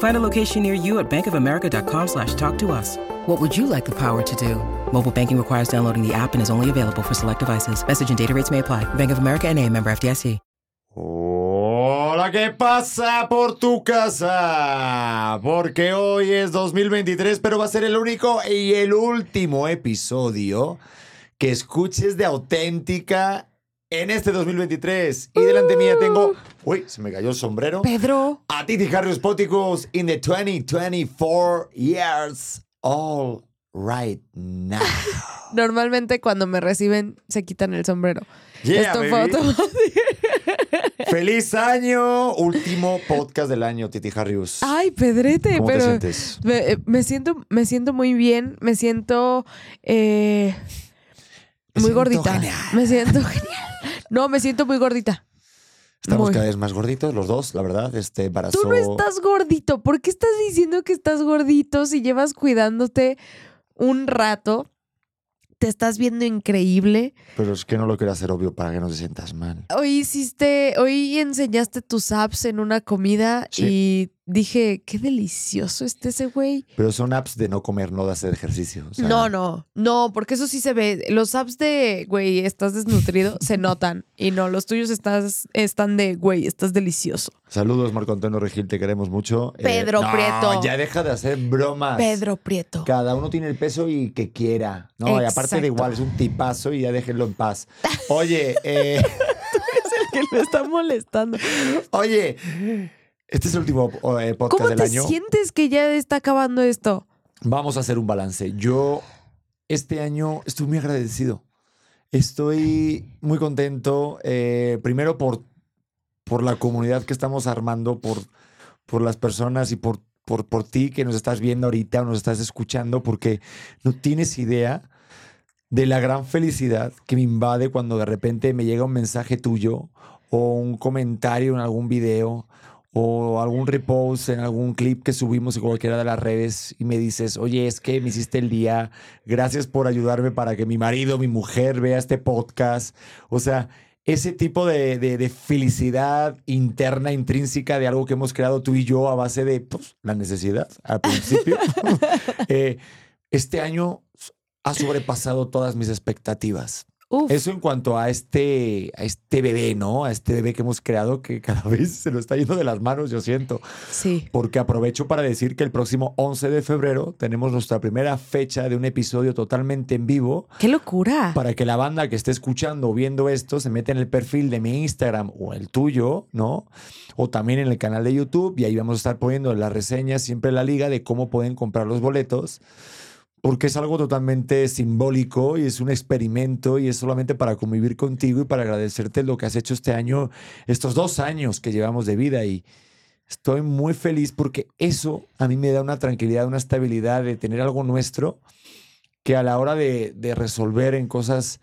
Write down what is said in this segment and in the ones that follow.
Find a location near you at bankofamerica.com slash talk to us. What would you like the power to do? Mobile banking requires downloading the app and is only available for select devices. Message and data rates may apply. Bank of America and a member FDIC. Hola, ¿qué pasa por tu casa? Porque hoy es 2023, pero va a ser el único y el último episodio que escuches de auténtica en este 2023. Y delante mía tengo. Uy, se me cayó el sombrero. Pedro. A Titi Harry Spoticus in the 2024 years all right now. Normalmente cuando me reciben se quitan el sombrero. Yeah, Esto fue baby. automático. ¡Feliz año! Último podcast del año, Titi Harrius. Ay, Pedrete, ¿Cómo te sientes? Me, eh, me siento, me siento muy bien, me siento eh, Me muy siento gordita. genial. Me siento genial. No, me siento muy gordita. Estamos Muy. cada vez más gorditos los dos, la verdad. Este embarazo. Tú no estás gordito. ¿Por qué estás diciendo que estás gordito si llevas cuidándote un rato? Te estás viendo increíble. Pero es que no lo quiero hacer obvio para que no te sientas mal. Hoy hiciste, hoy enseñaste tus apps en una comida Sí. y dije, qué delicioso está ese güey. Pero son apps de no comer, no de hacer ejercicio. o sea, No, no, no, porque eso sí se ve. Los apps de, güey, estás desnutrido, se notan. Y no, los tuyos estás, están de, güey, estás delicioso. Saludos, Marco Antonio Regil, te queremos mucho. Eh, Pedro no, Prieto. Ya deja de hacer bromas. Pedro Prieto. Cada uno tiene el peso y que quiera. No, y aparte de igual, es un tipazo y ya déjenlo en paz. Oye, eh, Es el que me está molestando. oye, este es el último eh, podcast ¿Cómo del te año. sientes que ya está acabando esto? Vamos a hacer un balance. Yo este año estoy muy agradecido. Estoy muy contento, eh, primero por, por la comunidad que estamos armando, por, por las personas y por, por, por ti que nos estás viendo ahorita o nos estás escuchando, porque no tienes idea de la gran felicidad que me invade cuando de repente me llega un mensaje tuyo o un comentario en algún video o algún repost en algún clip que subimos en cualquiera de las redes y me dices, oye, es que me hiciste el día, gracias por ayudarme para que mi marido, mi mujer vea este podcast. O sea, ese tipo de, de- de felicidad interna, intrínseca de algo que hemos creado tú y yo a base de pues, la necesidad al principio. Eh, este año ha sobrepasado todas mis expectativas. Uf, Eso en cuanto a este, a este bebé, ¿no? A este bebé que hemos creado que cada vez se nos está yendo de las manos, yo siento. sí. Porque aprovecho para decir que el próximo 11 de febrero tenemos nuestra primera fecha de un episodio totalmente en vivo ¡Qué locura! para que la banda que esté escuchando o viendo esto se meta en el perfil de mi Instagram o el tuyo, ¿no? O también en el canal de YouTube y ahí vamos a estar poniendo las reseñas, siempre la liga de cómo pueden comprar los boletos. Porque es algo totalmente simbólico y es un experimento y es solamente para convivir contigo y para agradecerte lo que has hecho este año, estos dos años que llevamos de vida. Y estoy muy feliz porque eso a mí me da una tranquilidad, una estabilidad de tener algo nuestro que a la hora de, de resolver en cosas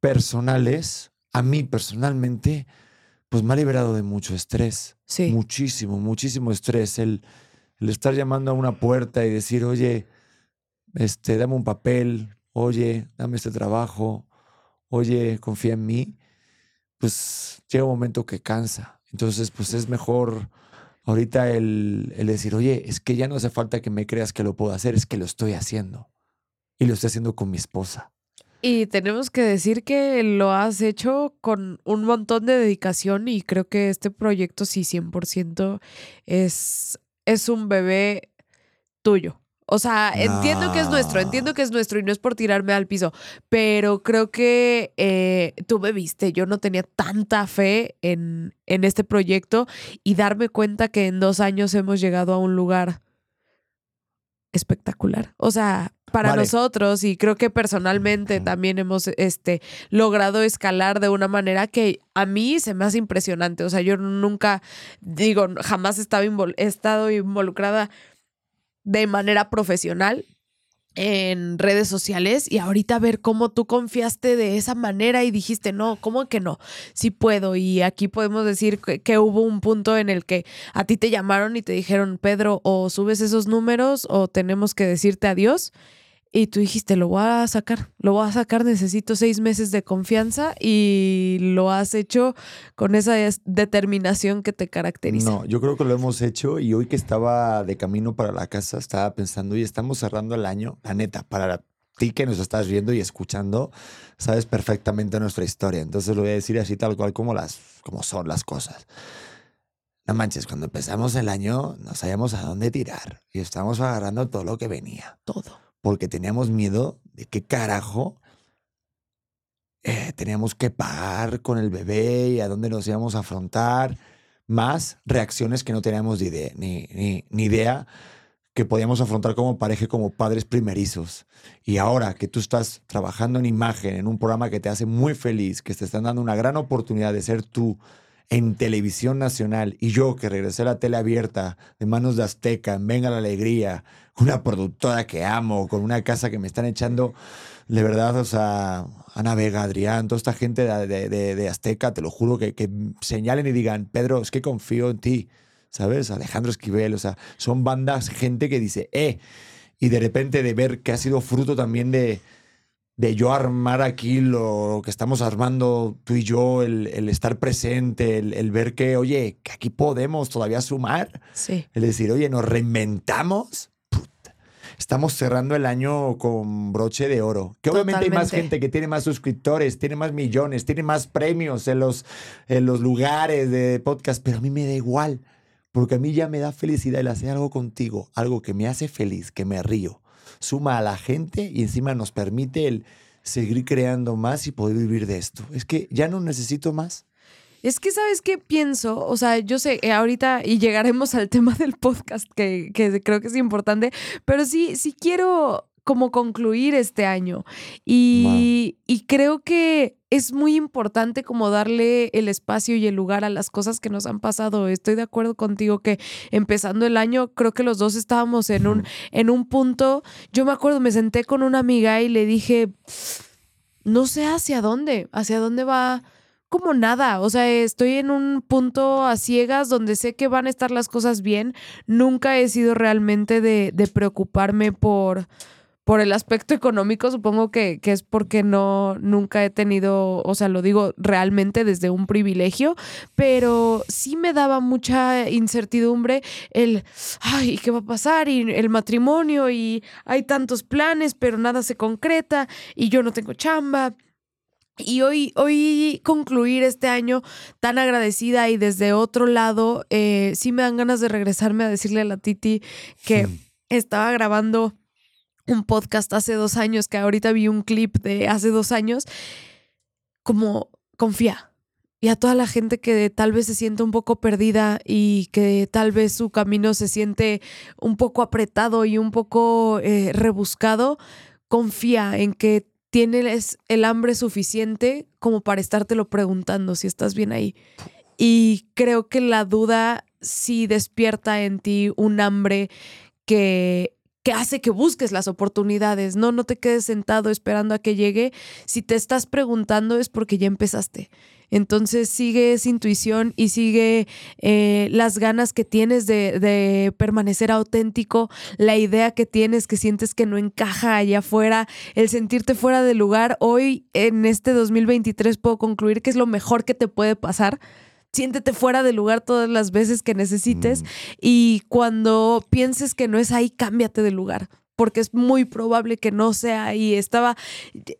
personales, a mí personalmente, pues me ha liberado de mucho estrés. Sí. Muchísimo, muchísimo estrés. El, el estar llamando a una puerta y decir, oye, este, dame un papel, oye, dame este trabajo, oye, confía en mí, pues llega un momento que cansa. Entonces, pues es mejor ahorita el, decir, oye, es que ya no hace falta que me creas que lo puedo hacer, es que lo estoy haciendo. Y lo estoy haciendo con mi esposa. Y tenemos que decir que lo has hecho con un montón de dedicación y creo que este proyecto sí 100% es, es un bebé tuyo. O sea, entiendo que es nuestro, entiendo que es nuestro y no es por tirarme al piso, pero creo que eh, tú me viste, yo no tenía tanta fe en, en este proyecto y darme cuenta que en dos años hemos llegado a un lugar espectacular. O sea, para Vale. nosotros y creo que personalmente también hemos este, logrado escalar de una manera que a mí se me hace impresionante. O sea, yo nunca, digo, jamás estaba invol- he estado involucrada de manera profesional en redes sociales y ahorita ver cómo tú confiaste de esa manera y dijiste, no, ¿cómo que no? Sí puedo. Y aquí podemos decir que, que hubo un punto en el que a ti te llamaron y te dijeron, Pedro, o subes esos números o tenemos que decirte adiós. Y tú dijiste, lo voy a sacar, lo voy a sacar, necesito seis meses de confianza y lo has hecho con esa determinación que te caracteriza. No, yo creo que lo hemos hecho y hoy que estaba de camino para la casa estaba pensando, y estamos cerrando el año, la neta, para ti que nos estás viendo y escuchando, sabes perfectamente nuestra historia. Entonces lo voy a decir así tal cual como, las, como son las cosas. No manches, cuando empezamos el año no sabíamos a dónde tirar y estábamos agarrando todo lo que venía. Todo. Porque teníamos miedo de qué carajo eh, teníamos que pagar con el bebé y a dónde nos íbamos a afrontar, más reacciones que no teníamos ni, ni- ni idea que podíamos afrontar como pareja, como padres primerizos. Y ahora que tú estás trabajando en imagen, en un programa que te hace muy feliz, que te están dando una gran oportunidad de ser tú en televisión nacional y yo que regresé a la tele abierta de manos de Azteca, en Venga la Alegría, una productora que amo, con una casa que me están echando, de verdad, o sea, Ana Vega, Adrián, toda esta gente de, de- Azteca, te lo juro, que, que señalen y digan, Pedro, es que confío en ti, ¿sabes? Alejandro Esquivel, o sea, son bandas, gente que dice, eh, y de repente de ver que ha sido fruto también de, de yo armar aquí lo que estamos armando tú y yo, el, el estar presente, el, el ver que, oye, que aquí podemos todavía sumar, Sí. el decir, oye, nos reinventamos. Estamos cerrando el año con broche de oro. Que obviamente hay más gente que tiene más suscriptores, tiene más millones, tiene más premios en los, en los lugares de podcast, pero a mí me da igual. Porque a mí ya me da felicidad el hacer algo contigo, algo que me hace feliz, que me río. Suma a la gente y encima nos permite el seguir creando más y poder vivir de esto. Es que ya no necesito más. Es que, ¿sabes qué pienso? O sea, yo sé, eh, ahorita y llegaremos al tema del podcast, que, que creo que es importante, pero sí, sí quiero como concluir este año. Y, y creo que es muy importante como darle el espacio y el lugar a las cosas que nos han pasado. Estoy de acuerdo contigo que empezando el año, creo que los dos estábamos en un, en un punto. Yo me acuerdo, me senté con una amiga y le dije, no sé hacia dónde, hacia dónde va como nada, o sea, estoy en un punto a ciegas donde sé que van a estar las cosas bien. Nunca he sido realmente de, de preocuparme por, por el aspecto económico. Supongo que, que es porque no, nunca he tenido, o sea, lo digo realmente desde un privilegio, pero sí me daba mucha incertidumbre el, ay, ¿qué va a pasar? Y el matrimonio y hay tantos planes, pero nada se concreta y yo no tengo chamba. Y hoy, hoy concluir este año tan agradecida y desde otro lado, eh, sí me dan ganas de regresarme a decirle a la Titi que estaba grabando un podcast hace dos años, que ahorita vi un clip de hace dos años, como confía. Y a toda la gente que tal vez se siente un poco perdida y que tal vez su camino se siente un poco apretado y un poco eh, rebuscado, confía en que tienes el hambre suficiente como para estártelo preguntando si estás bien ahí. Y creo que la duda sí despierta en ti un hambre que, que hace que busques las oportunidades. No, no te quedes sentado esperando a que llegue. Si te estás preguntando es porque ya empezaste. Entonces sigue esa intuición y sigue eh, las ganas que tienes de, de permanecer auténtico, la idea que tienes que sientes que no encaja allá afuera, el sentirte fuera de lugar. Hoy en este 2023 puedo concluir que es lo mejor que te puede pasar. Siéntete fuera de lugar todas las veces que necesites Mm. y cuando pienses que no es ahí, cámbiate de lugar, porque es muy probable que no sea ahí. Estaba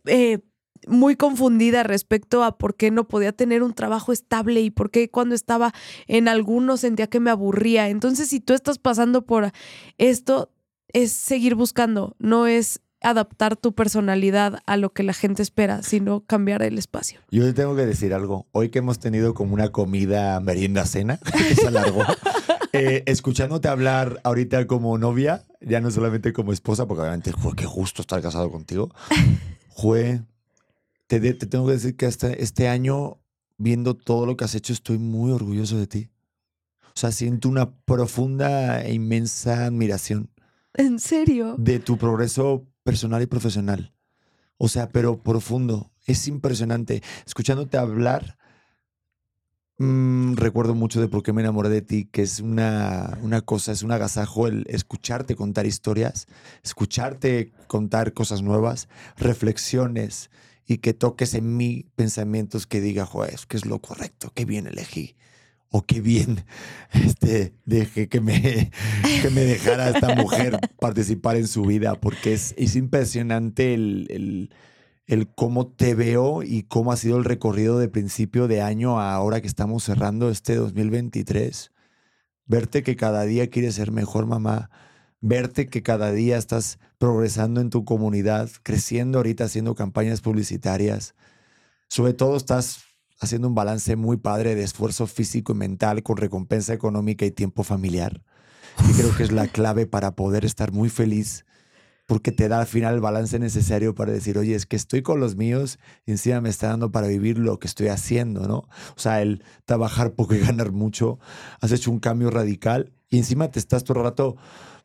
eh, muy confundida respecto a por qué no podía tener un trabajo estable y por qué cuando estaba en alguno sentía que me aburría. Entonces, si tú estás pasando por esto, es seguir buscando, no es adaptar tu personalidad a lo que la gente espera, sino cambiar el espacio. Yo te tengo que decir algo. Hoy que hemos tenido como una comida, merienda, cena, que se alargó, eh, escuchándote hablar ahorita como novia, ya no solamente como esposa, porque obviamente, qué gusto estar casado contigo. Jue, te, de- te tengo que decir que hasta este año, viendo todo lo que has hecho, estoy muy orgulloso de ti. O sea, siento una profunda e inmensa admiración ¿En serio? de tu progreso personal y profesional. O sea, pero profundo. Es impresionante. Escuchándote hablar, mm, recuerdo mucho de por qué me enamoré de ti, que es una, una cosa, es un agasajo el escucharte contar historias, escucharte contar cosas nuevas, reflexiones y que toques en mí pensamientos que diga, joder, que es lo correcto, qué bien elegí. O qué bien este, dejé que me, que me dejara esta mujer participar en su vida, porque es, es impresionante el, el, el cómo te veo y cómo ha sido el recorrido de principio de año a ahora que estamos cerrando este 2023. Verte que cada día quieres ser mejor mamá, verte que cada día estás progresando en tu comunidad, creciendo ahorita haciendo campañas publicitarias. Sobre todo estás haciendo un balance muy padre de esfuerzo físico y mental con recompensa económica y tiempo familiar. Y creo que es la clave para poder estar muy feliz porque te da al final el balance necesario para decir, oye, es que estoy con los míos y encima me está dando para vivir lo que estoy haciendo, ¿no? O sea, el trabajar poco y ganar mucho, has hecho un cambio radical y encima te estás todo el rato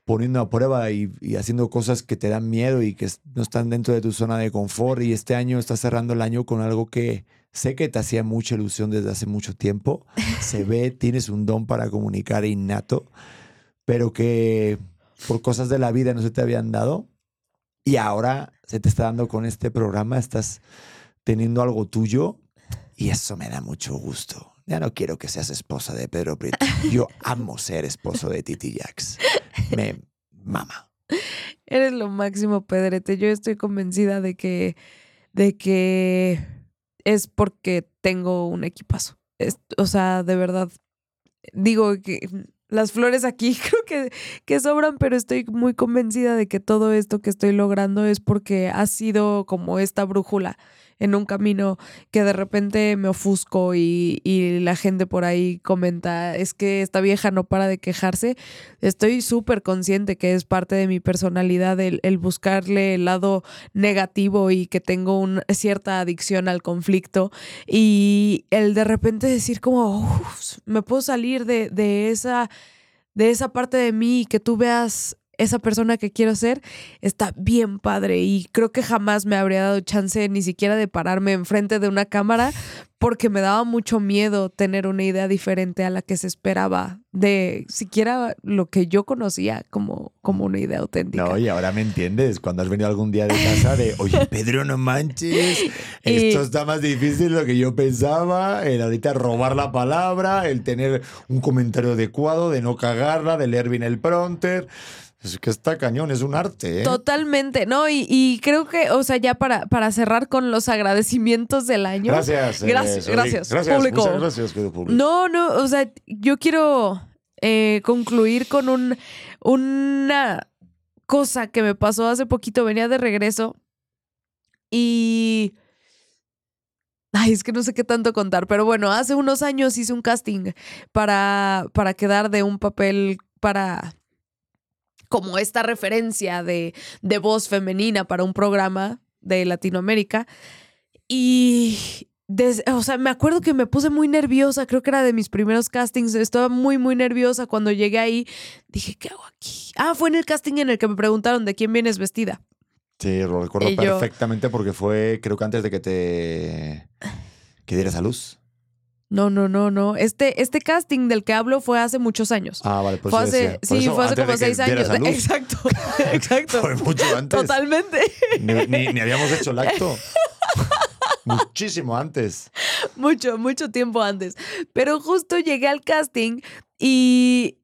poniendo a prueba y, y haciendo cosas que te dan miedo y que no están dentro de tu zona de confort y este año estás cerrando el año con algo que sé que te hacía mucha ilusión desde hace mucho tiempo, se ve, tienes un don para comunicar innato, pero que por cosas de la vida no se te habían dado y ahora se te está dando con este programa, estás teniendo algo tuyo y eso me da mucho gusto. Ya no quiero que seas esposa de Pedro Prieto. Yo amo ser esposo de Titi Jax. Me mama. Eres lo máximo, Pedrete. Yo estoy convencida de que, de que es porque tengo un equipazo. Es- o sea, de verdad, digo que las flores aquí creo que, que sobran, pero estoy muy convencida de que todo esto que estoy logrando es porque ha sido como esta brújula en un camino que de repente me ofusco y, y la gente por ahí comenta, es que esta vieja no para de quejarse. Estoy súper consciente que es parte de mi personalidad el, el buscarle el lado negativo y que tengo una cierta adicción al conflicto y el de repente decir como, "Uf, me puedo salir de, de esa, de esa parte de mí que tú veas esa persona que quiero ser, está bien padre y creo que jamás me habría dado chance ni siquiera de pararme enfrente de una cámara porque me daba mucho miedo tener una idea diferente a la que se esperaba de siquiera lo que yo conocía como, como una idea auténtica. No, y ahora me entiendes. Cuando has venido algún día de casa de, oye, Pedro, no manches. Esto Y- está más difícil de lo que yo pensaba. El ahorita robar la palabra, el tener un comentario adecuado, de no cagarla, de leer bien el prompter. Es que está cañón, es un arte, ¿eh? Totalmente, ¿no? Y, y creo que, o sea, ya para, para cerrar con los agradecimientos del año. Gracias. eh, Gracias, Soli. gracias, Gracias, público. muchas gracias, querido público. No, no, o sea, yo quiero eh, concluir con un, una cosa que me pasó hace poquito. Venía de regreso y... Ay, es que no sé qué tanto contar, pero bueno, hace unos años hice un casting para, para quedar de un papel para como esta referencia de, de voz femenina para un programa de Latinoamérica. Y, des- o sea, me acuerdo que me puse muy nerviosa, creo que era de mis primeros castings, estaba muy, muy nerviosa cuando llegué ahí. Dije, ¿qué hago aquí? Ah, fue en el casting en el que me preguntaron de quién vienes vestida. Sí, lo recuerdo Y yo- perfectamente porque fue, creo que antes de que te que dieras a luz. No, no, no, no. Este, este casting del que hablo fue hace muchos años. Ah, vale, pues fue hace, sí, fue hace como seis años. Exacto, exacto. Fue mucho antes. Totalmente. Ni, ni- ni habíamos hecho el acto. Muchísimo antes. mucho, mucho tiempo antes. Pero justo llegué al casting y,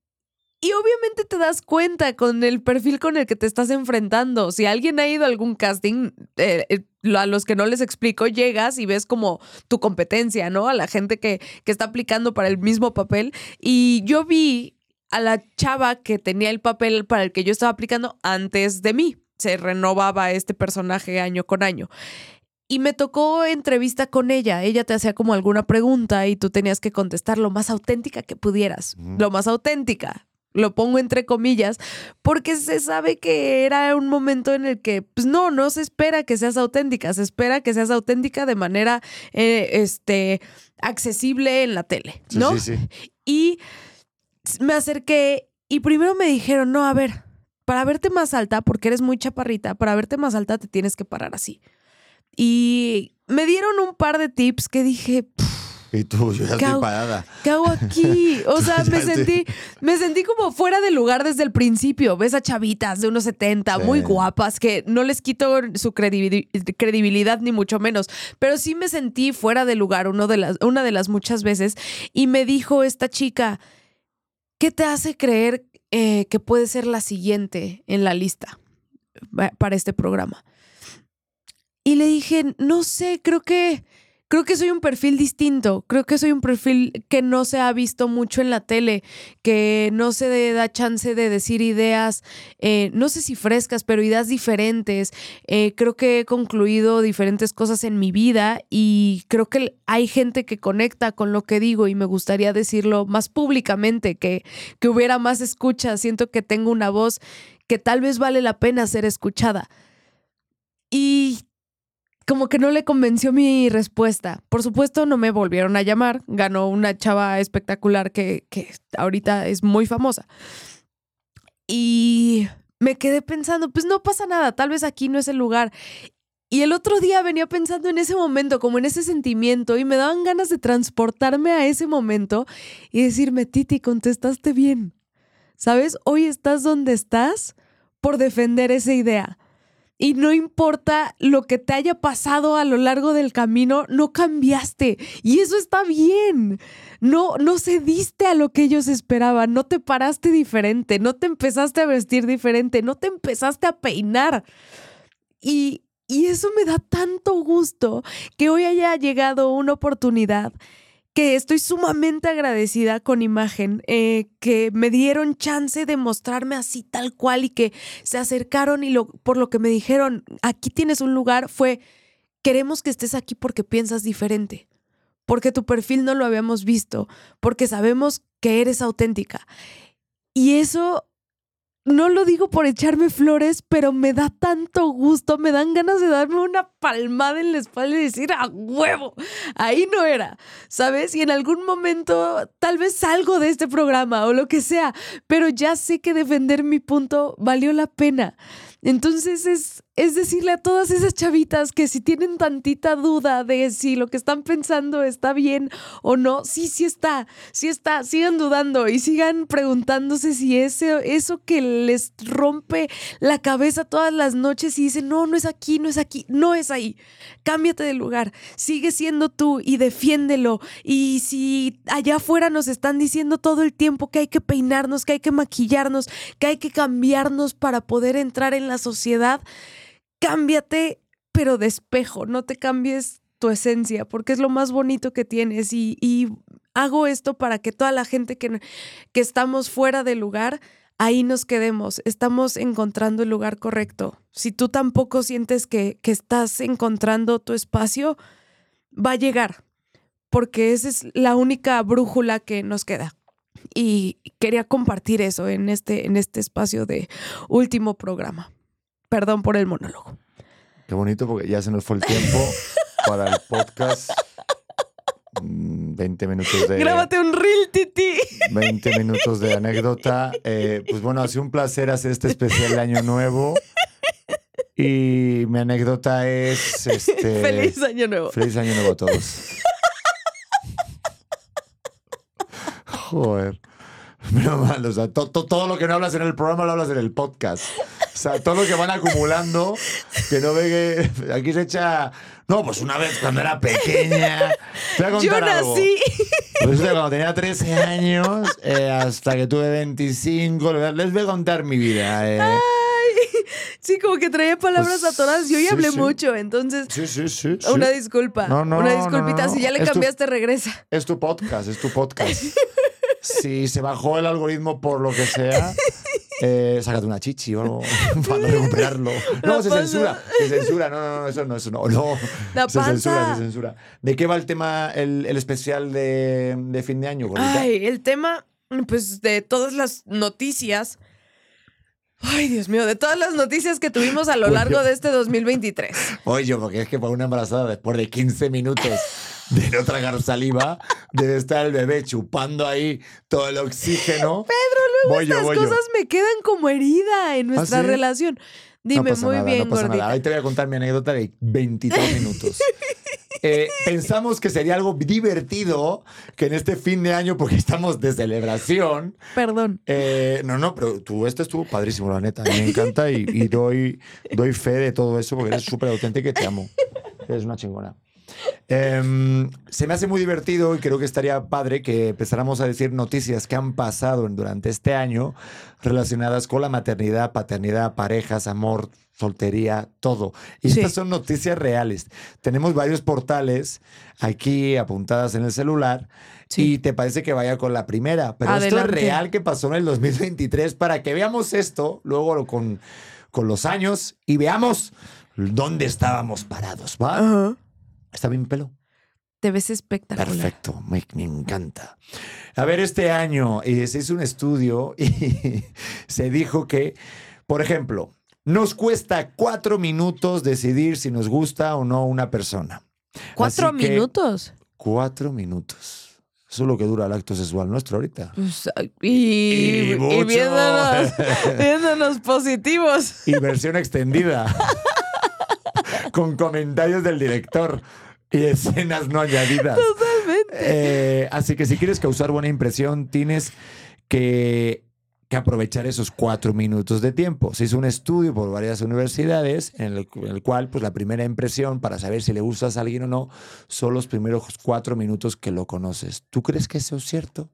y obviamente te das cuenta con el perfil con el que te estás enfrentando. Si alguien ha ido a algún casting, eh, eh, a los que no les explico, llegas y ves como tu competencia, ¿no? A la gente que, que está aplicando para el mismo papel. Y yo vi a la chava que tenía el papel para el que yo estaba aplicando antes de mí. Se renovaba este personaje año con año. Y me tocó entrevista con ella. Ella te hacía como alguna pregunta y tú tenías que contestar lo más auténtica que pudieras. Lo más auténtica. Lo pongo entre comillas, porque se sabe que era un momento en el que, pues no, no se espera que seas auténtica, se espera que seas auténtica de manera eh, este, accesible en la tele, ¿no? Sí, sí, sí. Y me acerqué y primero me dijeron, no, a ver, para verte más alta, porque eres muy chaparrita, para verte más alta te tienes que parar así. Y me dieron un par de tips que dije, "Pff, Y tú, yo ya ¿Qué estoy parada. ¿qué hago aquí? O sea, me estoy- sentí, me sentí como fuera de lugar desde el principio. Ves a chavitas de unos 70, muy guapas, que no les quito su credibil- credibilidad ni mucho menos, pero sí me sentí fuera de lugar uno de las, una de las muchas veces. Y me dijo esta chica, ¿qué te hace creer eh, que puede ser la siguiente en la lista pa- para este programa? Y le dije, no sé, creo que creo que soy un perfil distinto, creo que soy un perfil que no se ha visto mucho en la tele, que no se da chance de decir ideas, eh, no sé si frescas, pero ideas diferentes. Eh, creo que he concluido diferentes cosas en mi vida y creo que hay gente que conecta con lo que digo y me gustaría decirlo más públicamente, que, que hubiera más escucha. Siento que tengo una voz que tal vez vale la pena ser escuchada. Y como que no le convenció mi respuesta. Por supuesto, no me volvieron a llamar. Ganó una chava espectacular que, que ahorita es muy famosa. Y me quedé pensando, pues no pasa nada, tal vez aquí no es el lugar. Y el otro día venía pensando en ese momento, como en ese sentimiento, y me daban ganas de transportarme a ese momento y decirme, Titi, contestaste bien. ¿Sabes? Hoy estás donde estás por defender esa idea. Y no importa lo que te haya pasado a lo largo del camino, no cambiaste. Y eso está bien. No, no cediste a lo que ellos esperaban. No te paraste diferente. No te empezaste a vestir diferente. No te empezaste a peinar. Y, y eso me da tanto gusto que hoy haya llegado una oportunidad que estoy sumamente agradecida con Imagen, eh, que me dieron chance de mostrarme así tal cual y que se acercaron y lo, por lo que me dijeron, aquí tienes un lugar, fue, queremos que estés aquí porque piensas diferente, porque tu perfil no lo habíamos visto, porque sabemos que eres auténtica. Y eso no lo digo por echarme flores, pero me da tanto gusto, me dan ganas de darme una palmada en la espalda y decir, a huevo, ahí no era, ¿sabes? Y en algún momento tal vez salgo de este programa o lo que sea, pero ya sé que defender mi punto valió la pena. Entonces es, es decirle a todas esas chavitas que si tienen tantita duda de si lo que están pensando está bien o no, sí, sí está, sí está, sigan dudando y sigan preguntándose si ese, eso que les rompe la cabeza todas las noches y dicen, no, no es aquí, no es aquí, no es ahí, cámbiate de lugar, sigue siendo tú y defiéndelo. Y si allá afuera nos están diciendo todo el tiempo que hay que peinarnos, que hay que maquillarnos, que hay que cambiarnos para poder entrar en la sociedad, cámbiate, pero de no te cambies tu esencia, porque es lo más bonito que tienes. Y, y hago esto para que toda la gente que, que estamos fuera del lugar, ahí nos quedemos, estamos encontrando el lugar correcto. Si tú tampoco sientes que, que estás encontrando tu espacio, va a llegar, porque esa es la única brújula que nos queda. Y quería compartir eso en este, en este espacio de último programa. Perdón por el monólogo. Qué bonito porque ya se nos fue el tiempo para el podcast. Mm, 20 minutos de... Grábate un reel, Titi. 20 minutos de anécdota. Eh, pues bueno, ha sido un placer hacer este especial de Año Nuevo. Y mi anécdota es... Este, Feliz año nuevo. Feliz Año Nuevo a todos. Joder. Pero mal, o sea, to- to- todo lo que no hablas en el programa lo hablas en el podcast. O sea, todo lo que van acumulando, que no ve que aquí se echa. No, pues una vez cuando era pequeña. Te voy a Yo contar algo. nací. Resulta que cuando tenía 13 años, eh, hasta que tuve 25, les voy a contar mi vida. eh. Sí, como que traía palabras Pues, atoradas. Yo hoy sí, hablé sí. mucho, entonces Sí, sí, sí. sí. una disculpa. No, no, una disculpita. no. Si ya le Es tu- cambiaste, regresa. Es tu podcast, es tu podcast. Si se bajó el algoritmo por lo que sea, eh, sácate una chichi o algo para recuperarlo. No, se censura. Se censura. No, no, no, eso no, eso no. no. Se censura, se censura. ¿De qué va el tema, el, el especial de, de fin de año, gordita? Ay, el tema, pues, de todas las noticias. Ay, Dios mío, de todas las noticias que tuvimos a lo largo de este 2023. Oye, porque es que para una embarazada, después de 15 minutos de no tragar saliva, debe estar el bebé chupando ahí todo el oxígeno. Pedro, luego voy Estas yo. cosas me quedan como herida en nuestra sí? relación. Dime, no muy nada, bien, no pasa gordita. nada. Ahí te voy a contar mi anécdota de 23 minutos. Eh, pensamos que sería algo divertido que en este fin de año, porque estamos de celebración. Perdón. eh, no, no, pero tú, este estuvo padrísimo, la neta. Me encanta y, y doy, doy fe de todo eso porque eres súper auténtica y te amo. Eres una chingona. Em, se me hace muy divertido y creo que estaría padre que empezáramos a decir noticias que han pasado durante este año relacionadas con la maternidad, paternidad, parejas, amor, soltería, todo. Y Sí. estas son noticias reales. Tenemos varios portales aquí apuntadas en el celular. Sí. Y te parece que vaya con la primera, pero esto Adelante. es real que pasó en el 2023 para que veamos esto luego con, con los años y veamos dónde estábamos parados, ¿va? ¿Está bien pelo? Te ves espectacular. Perfecto, me, me encanta. A ver, este año eh, se hizo un estudio y se dijo que, por ejemplo, nos cuesta cuatro minutos decidir si nos gusta o no una persona. ¿Cuatro Así que- minutos? Cuatro minutos. Eso es lo que dura el acto sexual nuestro ahorita. Pues, y, Y y viéndonos positivos. Y versión extendida. con comentarios del director y escenas no añadidas. Eh, así que si quieres causar buena impresión, tienes que, que aprovechar esos cuatro minutos de tiempo. Se hizo un estudio por varias universidades en el, en el cual pues, la primera impresión para saber si le gustas a alguien o no son los primeros cuatro minutos que lo conoces. ¿Tú crees que eso es cierto?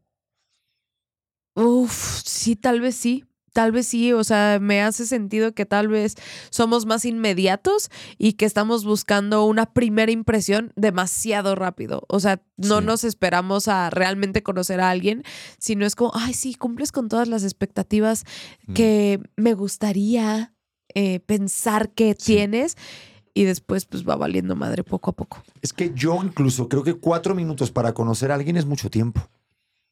Uf, sí, tal vez sí. Tal vez sí, o sea, me hace sentido que tal vez somos más inmediatos y que estamos buscando una primera impresión demasiado rápido. O sea, no Sí. nos esperamos a realmente conocer a alguien, sino es como, ay, sí, cumples con todas las expectativas Mm. que me gustaría eh, pensar que Sí. tienes y después pues va valiendo madre poco a poco. Es que yo incluso creo que cuatro minutos para conocer a alguien es mucho tiempo.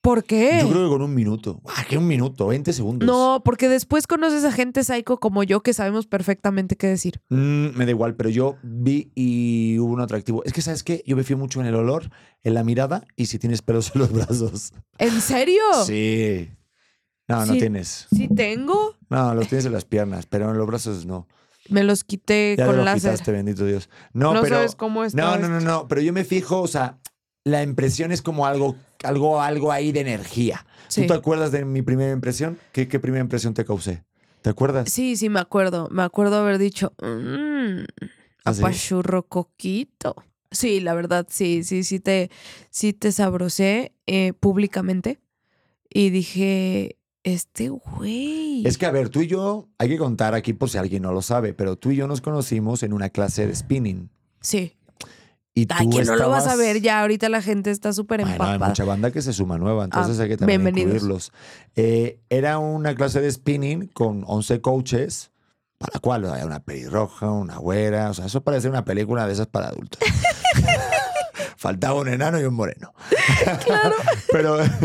¿Por qué? Yo creo que con un minuto. Ah, que un minuto, 20 segundos. No, porque después conoces a gente psycho como yo que sabemos perfectamente qué decir. Mm, me da igual, pero yo vi y hubo un atractivo. Es que, ¿sabes qué? Yo me fío mucho en el olor, en la mirada y si tienes pelos en los brazos. ¿En serio? Sí. No, no Sí. tienes. ¿Sí tengo? No, los tienes en las piernas, pero en los brazos no. Me los quité Ya con los láser. quitaste, bendito Dios. No, No pero. sabes cómo está No, no, no, no. Pero yo me fijo, o sea, la impresión es como algo, algo, algo ahí de energía. Sí. ¿Tú te acuerdas de mi primera impresión? ¿Qué, qué primera impresión te causé? ¿Te acuerdas? Sí, sí, me acuerdo. Me acuerdo haber dicho, mmm, ¿Ah, sí? apachurro coquito. Sí, la verdad, sí, sí, sí te, sí te sabrosé eh, públicamente. Y dije, este güey. Es que, a ver, tú y yo, hay que contar aquí por si alguien no lo sabe, pero tú y yo nos conocimos en una clase de spinning. Sí. Y tú Ay, que no lo vas a estabas- ver ya. Ahorita la gente está súper Bueno, hay empapada. mucha banda que se suma nueva, entonces Ah, hay que también incluirlos. Eh, era una clase de spinning con 11 coaches, para la cual había una pelirroja, una güera, o sea, eso parece una película de esas para adultos. Faltaba un enano y un moreno. Claro. Pero Eso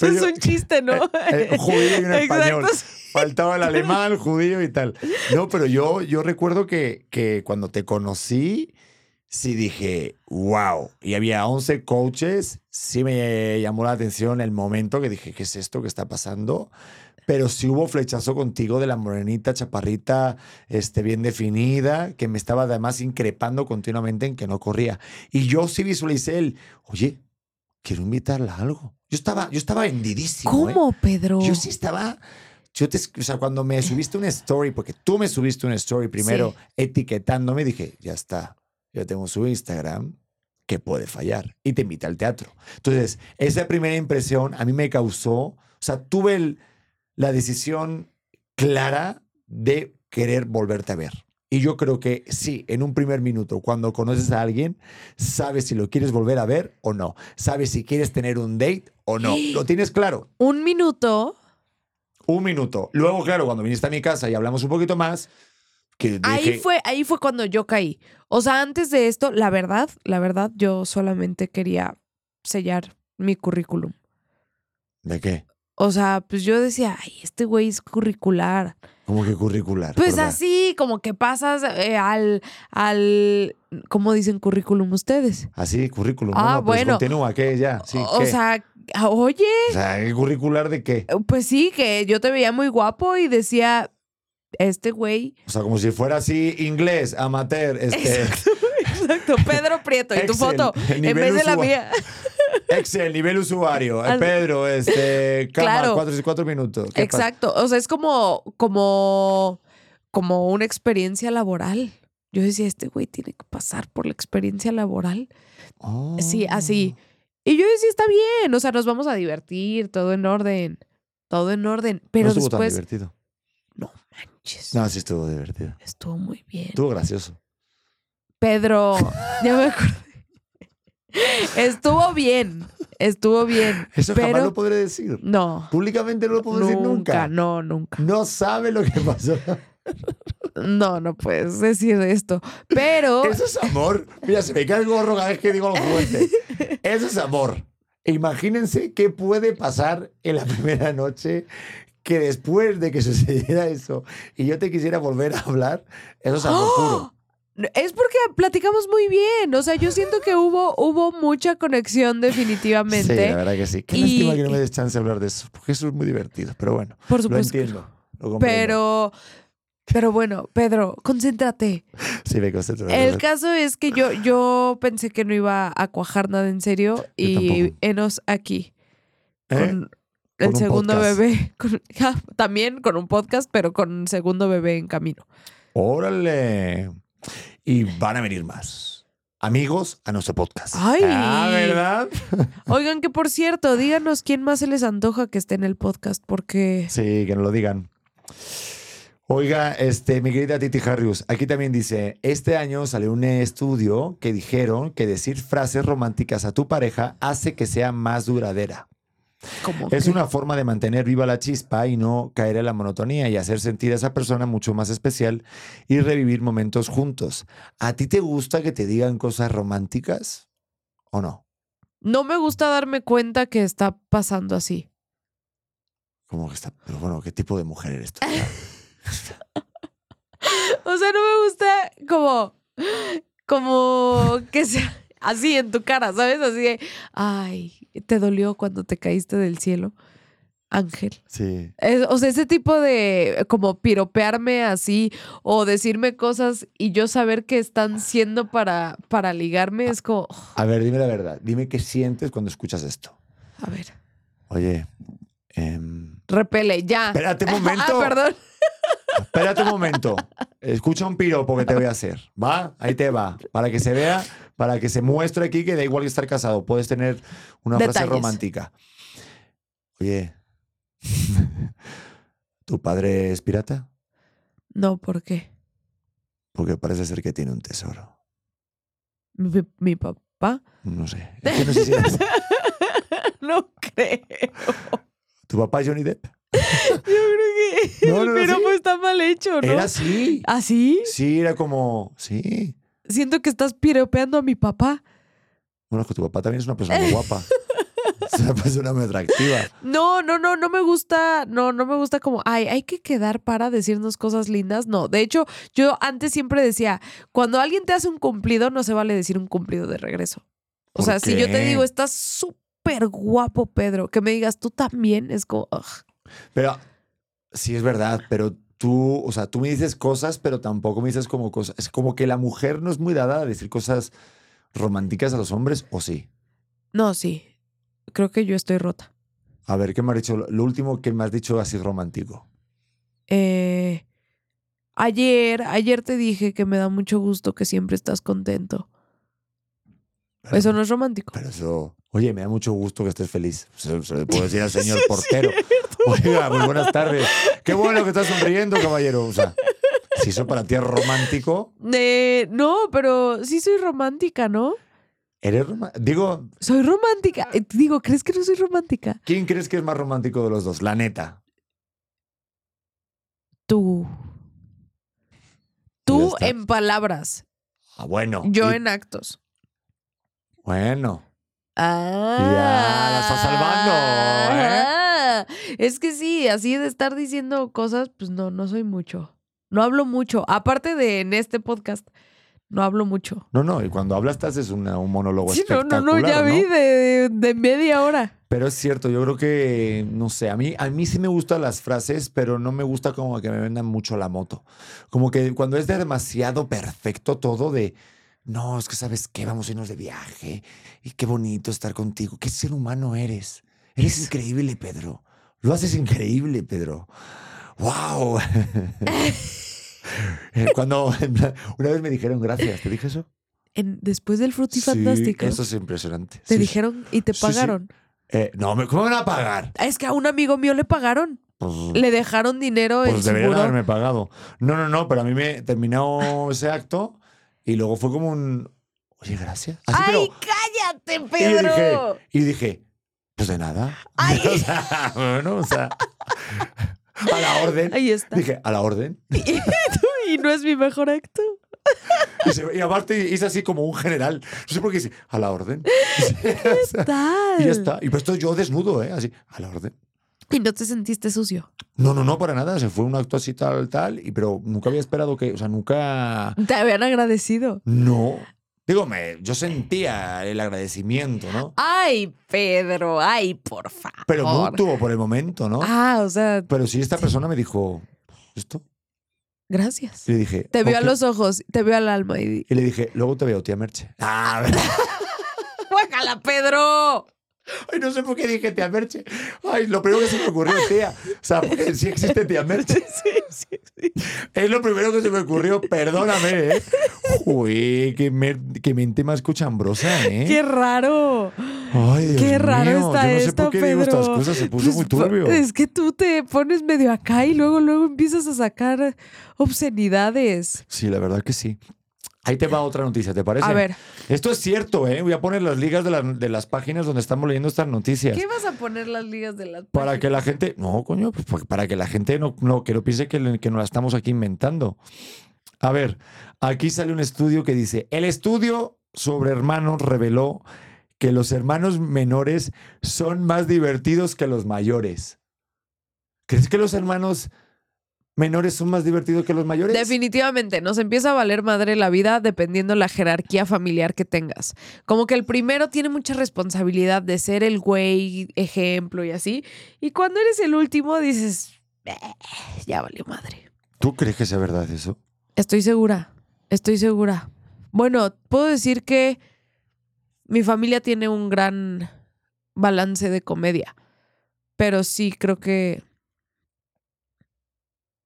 pero es yo- un chiste, ¿no? eh, un judío y un español. Exacto. Faltaba el alemán, el judío y tal. No, pero yo, yo recuerdo que, que cuando te conocí, sí dije, wow. Y había 11 coaches. Sí me llamó la atención el momento que dije, ¿qué es esto que está pasando? Pero sí hubo flechazo contigo de la morenita chaparrita, este, bien definida, que me estaba además increpando continuamente en que no corría. Y yo sí visualicé el, oye, quiero invitarla a algo. Yo estaba, yo estaba vendidísimo. ¿eh? ¿Cómo, Pedro? Yo sí estaba. Yo te, o sea, cuando me subiste una story, porque tú me subiste una story primero Sí. etiquetándome, dije, ya está, yo tengo su Instagram, que puede fallar. Y te invité al teatro. Entonces, esa primera impresión a mí me causó, o sea, tuve el- la decisión clara de querer volverte a ver. Y yo creo que sí, en un primer minuto, cuando conoces a alguien, sabes si lo quieres volver a ver o no. Sabes si quieres tener un date o no. Lo tienes claro. Un minuto. Un minuto. Luego, claro, cuando viniste a mi casa y hablamos un poquito más, que Ahí fue, ahí fue cuando yo caí. O sea, antes de esto, la verdad, la verdad, yo solamente quería sellar mi currículum. ¿De qué? O sea, pues yo decía, ay, este güey es curricular. ¿Cómo que curricular? Pues ¿verdad? así, como que pasas eh, al, al, ¿cómo dicen currículum ustedes? Así, currículum. Ah, no, no, pues bueno. continúa, ¿qué ya? Sí, o ¿qué? sea, ah, oye, O sea, ¿el curricular de qué? pues sí, que yo te veía muy guapo y decía, este güey. O sea, como si fuera así, inglés, amateur, este, Exacto, Pedro Prieto y tu foto en vez de la mía. Excel, nivel usuario, eh, Al- Pedro, este, cama, Claro. cuatro y cuatro minutos. Exacto, o sea, es como, como, como una experiencia laboral. Yo decía, este güey tiene que pasar por la experiencia laboral. Sí, así. Oh. Y yo decía, está bien, o sea, nos vamos a divertir, todo en orden, todo en orden. Pero no estuvo tan después, divertido. No manches, No, sí estuvo divertido. estuvo muy bien. Estuvo gracioso. Pedro, ya me acordé. Estuvo bien, estuvo bien. Eso pero jamás lo podré decir. no, Públicamente no lo puedo decir nunca. no, nunca. No sabe lo que pasó. No, no puedes decir esto. Pero Eso es amor. Mira, se me cae el gorro cada vez que digo algo fuerte. Eso es amor. Imagínense qué puede pasar en la primera noche que después de que sucediera eso y yo te quisiera volver a hablar, eso es amor puro. es porque platicamos muy bien. O sea, yo siento que hubo, hubo mucha conexión Sí, definitivamente. la verdad que sí. Qué Y- lástima que no me des chance de hablar de eso, porque eso es muy divertido. Pero bueno, Por lo supuesto. que entiendo. Lo. Pero, pero bueno, Pedro, concéntrate. Sí, me concentro. El caso es que yo, yo pensé que no iba a cuajar nada en serio y tampoco. enos aquí. ¿Eh? Con el un segundo podcast. bebé. con- ja, también con un podcast, pero con un segundo bebé en camino. Órale. Y van a venir más. Amigos a nuestro podcast. Ay. Ah, ¿verdad? Oigan, que por cierto, díganos quién más se les antoja que esté en el podcast, porque Sí, que nos lo digan. Oiga, este, mi querida Titi Harrius, aquí también dice, este año salió un estudio que dijeron que decir frases románticas a tu pareja hace que sea más duradera. Como Es que- una forma de mantener viva la chispa y no caer en la monotonía y hacer sentir a esa persona mucho más especial y revivir momentos juntos. ¿A ti te gusta que te digan cosas románticas o no? no me gusta darme cuenta que está pasando así. Como que está, pero bueno, ¿qué tipo de mujer eres tú? O sea, no me gusta como, como que sea así en tu cara, ¿sabes? Así de, ay, te dolió cuando te caíste del cielo, Ángel. Sí. Es- o sea, ese tipo de como piropearme así o decirme cosas y yo saber que están siendo para, para ligarme es como, A ver, dime la verdad. Dime qué sientes cuando escuchas esto. a ver, Oye, em, repele, ya. espérate un momento. Ah, perdón. Espérate un momento. Escucha un piropo que te voy a hacer. ¿Va? Ahí te va. Para que se vea, para que se muestre aquí que da igual que estar casado. Puedes tener una frase romántica. Oye, ¿tu padre es pirata? No, ¿por qué? Porque parece ser que tiene un tesoro. Mi, mi papá. No sé. Es que no sé si eres- no creo. ¿Tu papá es Johnny Depp? Yo creo que No, el no, no, piropo sí. está mal hecho, ¿no? Era así. ¿Así? Sí, era como. Sí. Siento que estás piropeando a mi papá. Bueno, es que tu papá también es una persona muy guapa. Es una persona muy atractiva. No, no, no, no me gusta, no, no me gusta como, ay, hay que quedar para decirnos cosas lindas. No, de hecho, yo antes siempre decía, cuando alguien te hace un cumplido, no se vale decir un cumplido de regreso. O ¿Por sea, si yo te digo, estás súper guapo, Pedro, que me digas, tú también, es como, ugh. Pero sí es verdad, pero tú, o sea, tú me dices cosas, pero tampoco me dices como cosas. Es como que la mujer no es muy dada a decir cosas románticas a los hombres, ¿o sí? no, sí, creo que yo estoy rota. A ver, ¿qué me has dicho? Lo último que me has dicho así romántico. Eh, ayer, ayer te dije que me da mucho gusto que siempre estás contento. Pero- Eso no es romántico. Pero eso, oye, me da mucho gusto que estés feliz. Se, se le puedo decir al señor portero. Oiga, muy buenas tardes. Qué bueno que estás sonriendo, caballero. O sea, Si eso para ti es romántico, Eh, no, pero sí soy romántica, ¿no? eres romántico. Digo, Soy romántica. Eh, Digo, ¿crees que no soy romántica? ¿quién crees que es más romántico de los dos? La neta. Tú. Tú en palabras, Ah, bueno. yo y- en actos. Bueno. Ah. Ya, la estás salvando, ¿eh? Ah, Es que sí, así de estar diciendo cosas, pues no, no soy mucho. No hablo mucho. Aparte de en este podcast, no hablo mucho. No, no, y cuando hablas te haces una- un monólogo Sí, no, no, espectacular, no, ya vi de, de media hora. Pero es cierto, yo creo que, no sé, a mí, a mí sí me gustan las frases, pero no me gusta como que me vendan mucho la moto. Como que cuando es de demasiado perfecto todo de, no, es que sabes qué, vamos a irnos de viaje y qué bonito estar contigo, qué ser humano eres. Eres increíble, Pedro. Lo haces increíble, Pedro. ¡Wow! Eh, Cuando una vez me dijeron gracias, ¿te dije eso? En- después del Sí, Frutifantásticos, eso es impresionante. te Sí, dijeron y te Sí, sí. pagaron. Eh, no, me- ¿cómo me van a pagar? Es que a un amigo mío le pagaron. Pues, Le dejaron dinero Pues deberían haberme pagado. No, no, no, pero a mí me terminó ese acto y luego fue como un. Oye, gracias. Así, ¡Ay, pero- cállate, y Pedro! dije, y dije, pues de nada. Ay. O sea, bueno, o sea, a la orden. Ahí está. Dije, a la orden. y no es mi mejor acto. Y, se- y aparte hice así como un general. No sé por qué dice, a la orden. Sea, Tal. y ya está. Y pues esto yo desnudo, ¿eh? Así, a la orden. Y no te sentiste sucio. No, no, no, para nada. Se fue un acto así, tal, tal. Y, pero nunca había esperado que, o sea, nunca. Te habían agradecido. No. Digo, me, yo sentía el agradecimiento, ¿no? Ay, Pedro, ay, por favor. Pero mutuo por el momento, ¿no? Ah, o sea, Pero sí, esta persona me dijo, ¿esto? gracias. Y le dije, Te veo "Ok". a los ojos, te veo al alma y Y le dije, luego te veo, tía Merche. Ah, ¡Guácala, Pedro! Ay, no sé por qué dije tía Merche. Ay, lo primero que se me ocurrió, tía. O sea, porque sí existe tía Merche. Sí, sí, sí. Es lo primero que se me ocurrió, perdóname, ¿eh? Uy, qué, mer- qué mente más cochambrosa, ¿eh? ¡Qué raro! Ay, Dios ¡Qué raro mío, está Yo no sé esto, por qué Pedro! digo estas cosas, se puso Pues, muy turbio. Es que tú te pones medio acá y luego, luego empiezas a sacar obscenidades. Sí, la verdad que sí. Ahí te va otra noticia, ¿te parece? A ver, Esto es cierto, ¿eh? Voy a poner las ligas de, la- de las páginas donde estamos leyendo estas noticias. ¿qué vas a poner las ligas de las Para páginas? que la gente. No, coño, pues pa- para que la gente no, no, que no piense que, que nos la estamos aquí inventando. A ver, aquí sale un estudio que dice: el estudio sobre hermanos reveló que los hermanos menores son más divertidos que los mayores. ¿Crees que los hermanos menores son más divertidos que los mayores? Definitivamente, nos empieza a valer madre la vida dependiendo la jerarquía familiar que tengas. Como que el primero tiene mucha responsabilidad de ser el güey, ejemplo y así. Y cuando eres el último dices, "Eh, ya valió madre. ¿Tú crees que sea verdad eso? Estoy segura, estoy segura. Bueno, puedo decir que mi familia tiene un gran balance de comedia, pero sí creo que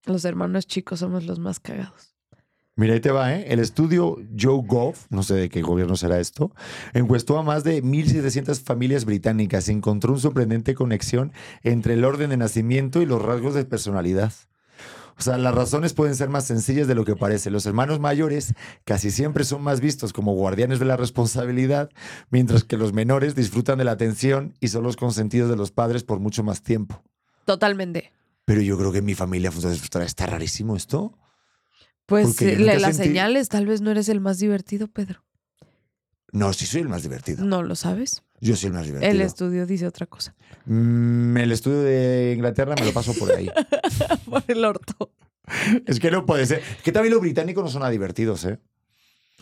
los hermanos chicos somos los más cagados. Mira, ahí te va, ¿eh? El estudio YouGov, no sé de qué gobierno será esto, encuestó a más de 1.700 familias británicas y encontró una sorprendente conexión entre el orden de nacimiento y los rasgos de personalidad. O sea, las razones pueden ser más sencillas de lo que parece. Los hermanos mayores casi siempre son más vistos como guardianes de la responsabilidad, mientras que los menores disfrutan de la atención y son los consentidos de los padres por mucho más tiempo. Totalmente. Pero yo creo que en mi familia está, rarísimo esto. Pues eh, le- las sentí- señales, tal vez no eres el más divertido, Pedro. No, sí soy el más divertido. No lo sabes. Yo soy el más divertido. El estudio dice otra cosa. Mm, el estudio de Inglaterra me lo paso por ahí. Por el orto. es que no puede ser. Que también los británicos no son nada divertidos, ¿eh?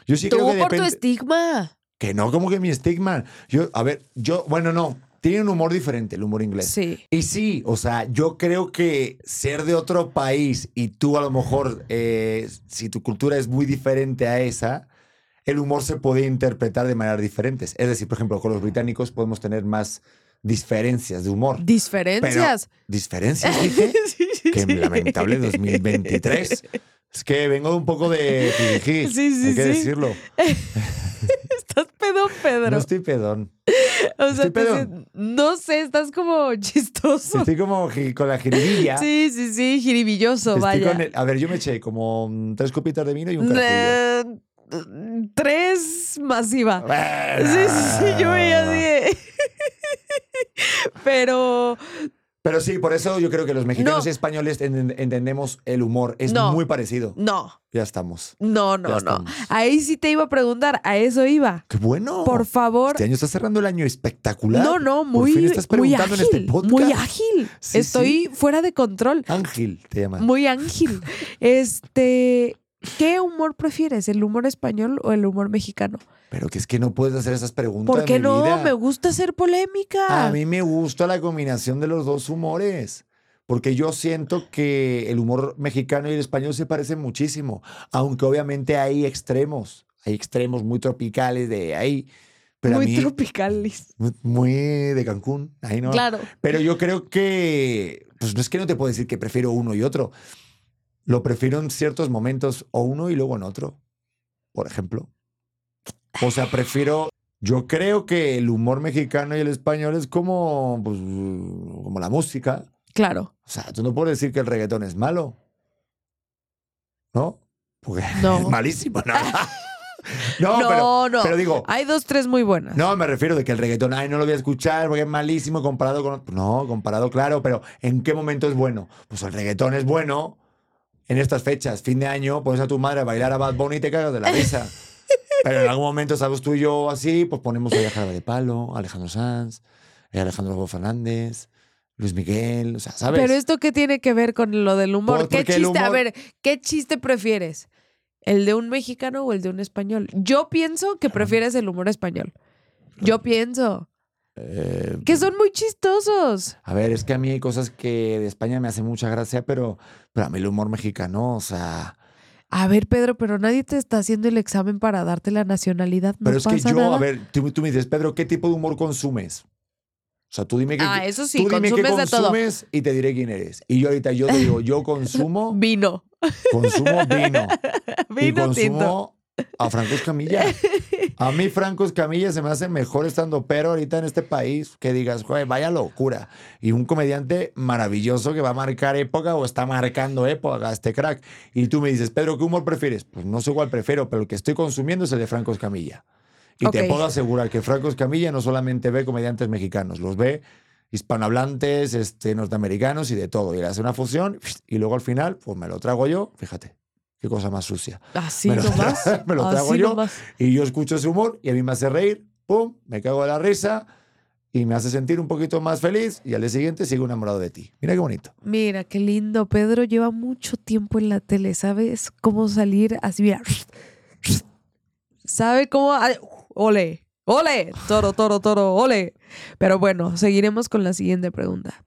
Yo sí Tú creo que por tu depende. estigma. Que no, como que mi estigma. Yo, a ver, yo, bueno, no. Tiene un humor diferente, el humor inglés. Sí. Y sí, o sea, yo creo que ser de otro país y tú a lo mejor, eh, si tu cultura es muy diferente a esa, el humor se puede interpretar de maneras diferentes. Es decir, por ejemplo, con los británicos podemos tener más diferencias de humor. Pero, Diferencias. ¿Diferencias, dije? Sí, sí, Qué sí. lamentable 2023. Es que vengo un poco de Sí, sí, hay que decirlo. Estás pedo, Pedro? No estoy pedón. o sea, estoy pedo. sientes- no sé, estás como chistoso. Estoy como con la jiribilla. Sí, sí, sí, jiribilloso, Estoy vaya. con el- a ver, yo me eché como mm, tres copitas de vino y un carajillo. Eh, tres masiva. Sí, sí, sí, yo veía así. Pero Pero sí, por eso yo creo que los mexicanos No. y españoles en- entendemos el humor. Es No. muy parecido. no, Ya estamos. no, Ya no, no. estamos. Ahí sí te iba a preguntar, a eso iba. ¡Qué bueno! Por favor. Este año está cerrando el año espectacular. No, no, Por muy, fin estás muy preguntando ágil. en este podcast. muy ágil. Sí, Estoy fuera de control. Ángel te llaman. Muy ángel. Este, ¿qué humor prefieres? ¿El humor español o el humor mexicano? Pero que es que no puedes hacer esas preguntas. ¿Por qué no? vida. Me gusta hacer polémica. A mí me gusta la combinación de los dos humores. Porque yo siento que el humor mexicano y el español se parecen muchísimo. Aunque obviamente hay extremos. Hay extremos muy tropicales de ahí. Pero muy mí, tropicales. muy de Cancún. Ahí no. Claro. Pero yo creo que, pues no es que no te puedo decir que prefiero uno y otro. Lo prefiero en ciertos momentos, o uno y luego en otro, por ejemplo. O sea, prefiero, yo creo que el humor mexicano y el español es como, pues, como la música. Claro. O sea, tú no puedes decir que el reggaetón es malo. ¿No? Porque No. es malísimo, ¿no? no, No, pero, no. pero digo, Hay dos, tres muy buenas. no, me refiero de que el reggaetón, ay, no lo voy a escuchar porque es malísimo comparado con... No, comparado, claro, pero ¿en qué momento es bueno? Pues el reggaetón es bueno en estas fechas, fin de año, pones a tu madre a bailar a Bad Bunny y te cagas de la risa. Pero en algún momento, ¿sabes tú y yo así? Pues ponemos a Jarabe de Palo, Alejandro Sanz, eh, Alejandro Fernández, Luis Miguel, o sea, ¿sabes? Pero esto qué tiene que ver con lo del humor? Pues ¿Qué chiste? A humor- ver, ¿qué chiste prefieres? ¿El de un mexicano o el de un español? Yo pienso que prefieres el humor español. Yo pienso Eh, que son muy chistosos. A ver, es que a mí hay cosas que de España me hacen mucha gracia, pero, pero a mí el humor mexicano, o sea... A ver, Pedro, pero nadie te está haciendo el examen para darte la nacionalidad. No Pero es que yo, nada. a ver, tú, tú me dices, Pedro, ¿qué tipo de humor consumes? O sea, tú dime qué, Ah, eso sí, tú dime qué consumes de todo. consumes y te diré quién eres. Y yo ahorita yo te digo, yo consumo, Vino. consumo vino. y Vino tinto. A Franco Escamilla. A mí Franco Escamilla se me hace mejor estando pero ahorita en este país que digas, joder, vaya locura. Y un comediante maravilloso que va a marcar época o está marcando época, este crack. Y tú me dices, Pedro, ¿qué humor prefieres? Pues no sé cuál prefiero, pero el que estoy consumiendo es el de Franco Escamilla. Y te puedo asegurar que Franco Escamilla no solamente ve comediantes mexicanos, los ve hispanohablantes, este, norteamericanos y de todo. Y le hace una fusión y luego al final, pues me lo trago yo, fíjate, qué cosa más sucia. Así Me lo, nomás. me lo trago así yo nomás. y yo escucho ese humor y a mí me hace reír, pum, me cago de la risa y me hace sentir un poquito más feliz y al día siguiente sigo enamorado de ti. Mira qué bonito. Mira, qué lindo. Pedro lleva mucho tiempo en la tele. ¿Sabes cómo salir así? Mira. ¿Sabe cómo? Ole, ole, toro, toro, toro, ole. Pero bueno, seguiremos con la siguiente pregunta.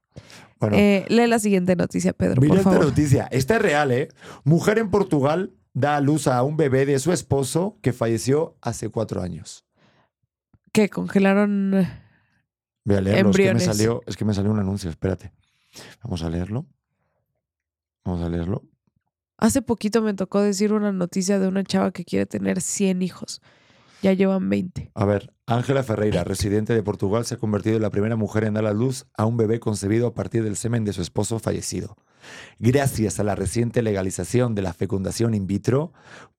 Bueno, Eh, lee la siguiente noticia, Pedro, mira esta noticia. Esta es real, ¿eh? Mujer en Portugal da a luz a un bebé de su esposo que falleció hace cuatro años. Que congelaron. Voy a leerlo, es que, me Embriones. salió, es que me salió un anuncio, espérate. Vamos a leerlo. Vamos a leerlo. Hace poquito me tocó decir una noticia de una chava que quiere tener 100 hijos. Ya llevan 20. A ver, Ángela Ferreira, residente de Portugal, se ha convertido en la primera mujer en dar a luz a un bebé concebido a partir del semen de su esposo fallecido. Gracias a la reciente legalización de la fecundación in vitro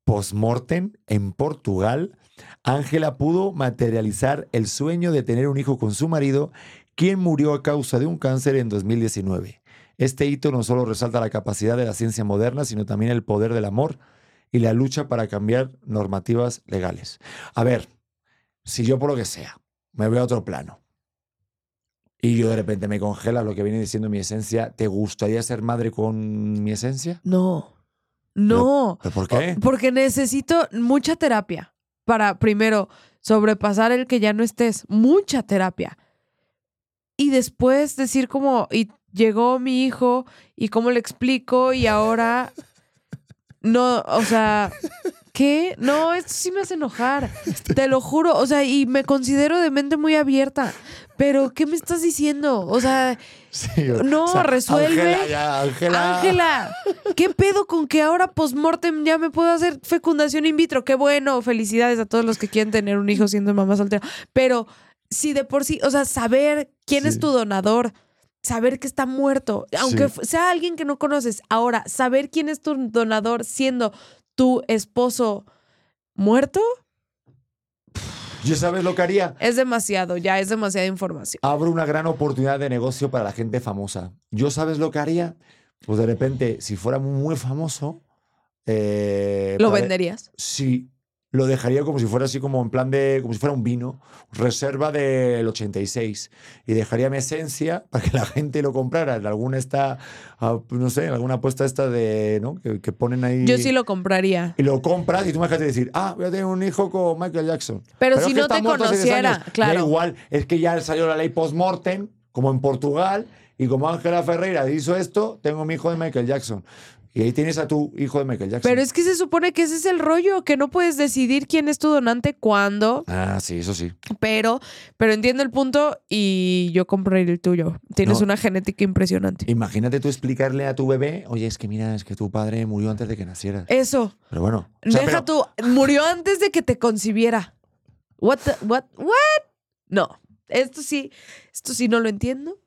post-mortem en Portugal, Ángela pudo materializar el sueño de tener un hijo con su marido, quien murió a causa de un cáncer en 2019. Este hito no solo resalta la capacidad de la ciencia moderna, sino también el poder del amor y la lucha para cambiar normativas legales. A ver, si yo por lo que sea me voy a otro plano y yo de repente me congela lo que viene diciendo mi esencia, ¿te gustaría ser madre con mi esencia? No. No. ¿Pero por qué? Porque necesito mucha terapia para, primero, sobrepasar el que ya no estés. Mucha terapia. Y después decir como, y llegó mi hijo, y cómo le explico, y ahora no, o sea, ¿Qué? No, esto sí me hace enojar. Te lo juro. O sea, y me considero de mente muy abierta. Pero, ¿qué me estás diciendo? O sea, Sí, No, sea, resuelve. Ángela, ya, Ángela. Ángela, ¿qué pedo con que ahora postmortem ya me puedo hacer fecundación in vitro? Qué bueno, felicidades a todos los que quieren tener un hijo siendo mamá soltera. Pero si de por sí, o sea, saber quién es tu donador, saber que está muerto, aunque Sí. sea alguien que no conoces, ahora, saber quién es tu donador siendo tu esposo muerto, ¿Yo sabes lo que haría? es demasiado, ya es demasiada información. Abro una gran oportunidad de negocio para la gente famosa. ¿Yo sabes lo que haría? Pues de repente, si fuera muy famoso... eh, ¿Lo venderías? Sí, lo dejaría como si fuera así como en plan de, como si fuera un vino, reserva del 86. Y dejaría mi esencia para que la gente lo comprara. En alguna esta, ah, no sé, en alguna apuesta esta de, ¿no? Que, que ponen ahí. Yo sí lo compraría. Y lo compras y tú me dejas de decir, ah, voy a tener un hijo con Michael Jackson. Pero es si no está te muerto hace 10 conociera, claro. Da igual, es que ya salió la ley post-mortem, como en Portugal, y como Ángela Ferreira hizo esto, tengo mi hijo de Michael Jackson. Y ahí tienes a tu hijo de Michael Jackson. Pero es que se supone que ese es el rollo, que no puedes decidir quién es tu donante cuándo, Ah, sí, eso sí. pero, pero entiendo el punto y yo compraré el tuyo. Tienes No. una genética impresionante. Imagínate tú explicarle a tu bebé, oye, es que mira, es que tu padre murió antes de que nacieras. Eso. Pero bueno. o sea, Deja pero- tú, murió antes de que te concibiera. What the- what what? No, esto sí, esto sí no lo entiendo.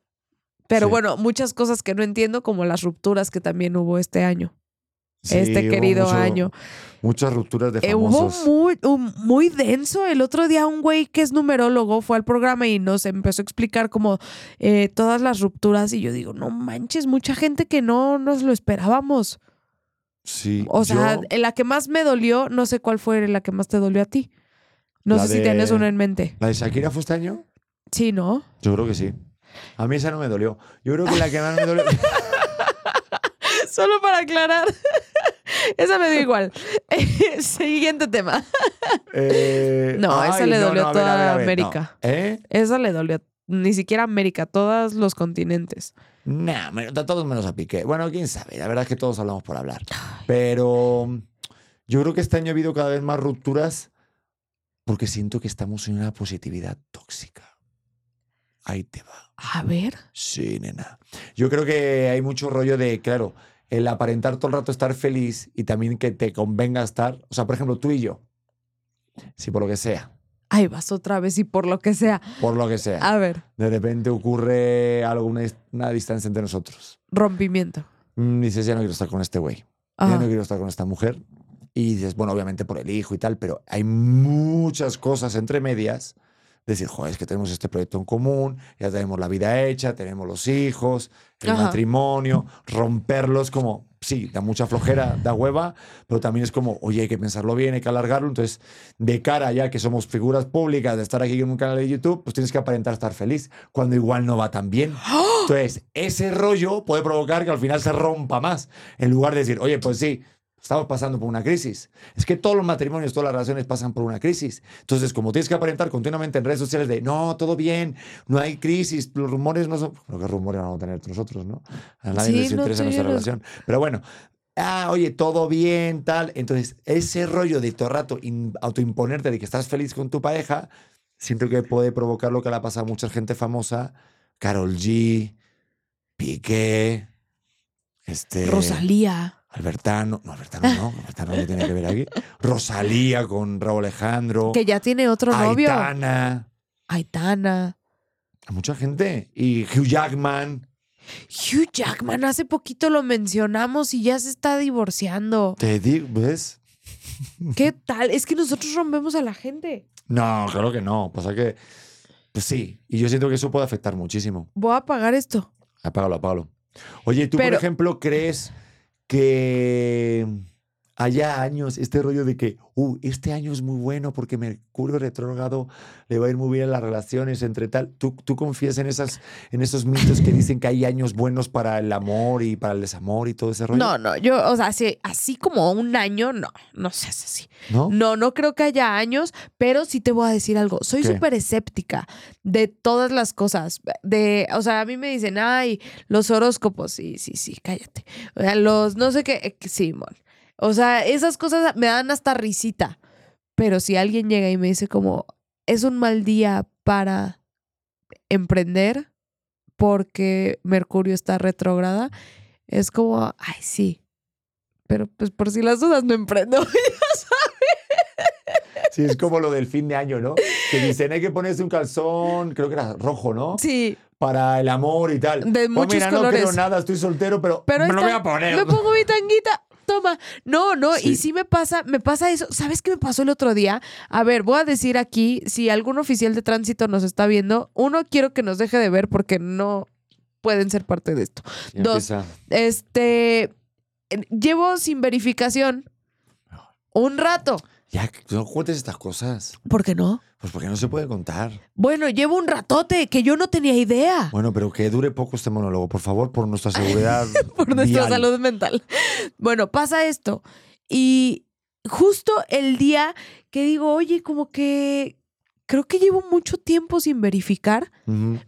Pero Sí. bueno, muchas cosas que no entiendo, como las rupturas que también hubo este año, Sí, este hubo querido mucho- año. Muchas rupturas de Eh, hubo famosos. muy, un- muy denso. El otro día un güey que es numerólogo fue al programa y nos empezó a explicar como eh, todas las rupturas y yo digo, no manches, mucha gente que no nos lo esperábamos. Sí. O sea, yo- en la que más me dolió, no sé cuál fue la que más te dolió a ti. No sé si tienes una en mente. ¿La de Shakira fue este año? Sí, ¿no? Yo creo que sí. A mí esa no me dolió. Yo creo que la que más me dolió. Solo para aclarar. Esa me dio igual. Siguiente tema. Eh, No, esa le dolió a a ver, a ver, toda a ver, no. América. ¿Eh? Esa le dolió ni siquiera América, todos los continentes. Nah, me- a todos menos a Piqué. Bueno, quién sabe. La verdad es que todos hablamos por hablar. Pero mm, yo creo que este año ha habido cada vez más rupturas porque siento que estamos en una positividad tóxica. Ahí te va. A ver. Sí, nena. Yo creo que hay mucho rollo de, claro, el aparentar todo el rato estar feliz y también que te convenga estar. O sea, por ejemplo, tú y yo. Si por lo que sea, Ahí vas otra vez y por lo que sea. por lo que sea, A ver, de repente ocurre algo, una, dis- una distancia entre nosotros. rompimiento. Mm, dices, ya no quiero estar con este güey. Ya no quiero estar con esta mujer. Y dices, bueno, obviamente por el hijo y tal, pero hay muchas cosas entre medias. Decir, joder, es que tenemos este proyecto en común, ya tenemos la vida hecha, tenemos los hijos, el Ajá. matrimonio, romperlos como, sí, da mucha flojera, da hueva, pero también es como, oye, hay que pensarlo bien, hay que alargarlo. Entonces, de cara ya que somos figuras públicas de estar aquí en un canal de YouTube, pues tienes que aparentar estar feliz, cuando igual no va tan bien. Entonces, ese rollo puede provocar que al final se rompa más, en lugar de decir, oye, pues sí, estamos pasando por una crisis. Es que todos los matrimonios, todas las relaciones pasan por una crisis. Entonces, como tienes que aparentar continuamente en redes sociales de, no, todo bien, no hay crisis, los rumores no son... Bueno, ¿qué rumores vamos a tener nosotros, no? A nadie Sí, les no interesa nuestra relación. Pero bueno, ah, oye, todo bien, tal. Entonces, ese rollo de todo el rato autoimponerte de que estás feliz con tu pareja, siento que puede provocar lo que le ha pasado a mucha gente famosa, Carol G, Piqué, este... Rosalía. Albertano, no, Albertano no, Albertano no tiene que ver aquí. Rosalía con Raúl Alejandro. Que ya tiene otro novio. Aitana. Aitana. A mucha gente. Y Hugh Jackman. Hugh Jackman, hace poquito lo mencionamos y ya se está divorciando. Te digo, ¿ves? ¿Qué tal? Es que nosotros rompemos a la gente. No, claro que no. Pasa que, pues sí. Y yo siento que eso puede afectar muchísimo. Voy a apagar esto. Apágalo, apágalo. Oye, ¿tú, Pero- por ejemplo, crees que haya años, este rollo de que, uh, este año es muy bueno porque Mercurio retrógrado le va a ir muy bien en las relaciones entre tal? ¿Tú, tú confías en, esas, en esos mitos que dicen que hay años buenos para el amor y para el desamor y todo ese rollo? No, no, yo, o sea, así, así como un año, no, no seas así. ¿No? No, no creo que haya años, pero sí te voy a decir algo. Soy súper escéptica de todas las cosas. De, o sea, a mí me dicen, ay, los horóscopos. Sí, sí, sí, cállate. O sea, los no sé qué, eh, sí, mon. O sea, esas cosas me dan hasta risita. Pero si alguien llega y me dice como, es un mal día para emprender porque Mercurio está retrógrada, es como, ay, sí. Pero pues por si las dudas no emprendo. Sí, es como lo del fin de año, ¿no? Que dicen, hay que ponerse un calzón, creo que era rojo, ¿no? sí, Para el amor y tal. De Pues muchos mira, no colores. quiero nada, estoy soltero, pero, pero me ahí lo voy a poner. Me pongo mi tanguita. Toma. No, no, Sí. y sí me pasa, me pasa eso. ¿Sabes qué me pasó el otro día? A ver, voy a decir aquí, si algún oficial de tránsito nos está viendo, uno, quiero que nos deje de ver porque no pueden ser parte de esto. Dos. empieza, Este, llevo sin verificación un rato. Ya, no cuentes estas cosas. ¿Por qué no? Pues porque no se puede contar. Bueno, llevo un ratote que yo no tenía idea Bueno, pero que dure poco este monólogo, por favor, por nuestra seguridad. por nuestra vial. salud mental. Bueno, pasa esto. Y justo el día que digo, oye, como que creo que llevo mucho tiempo sin verificar.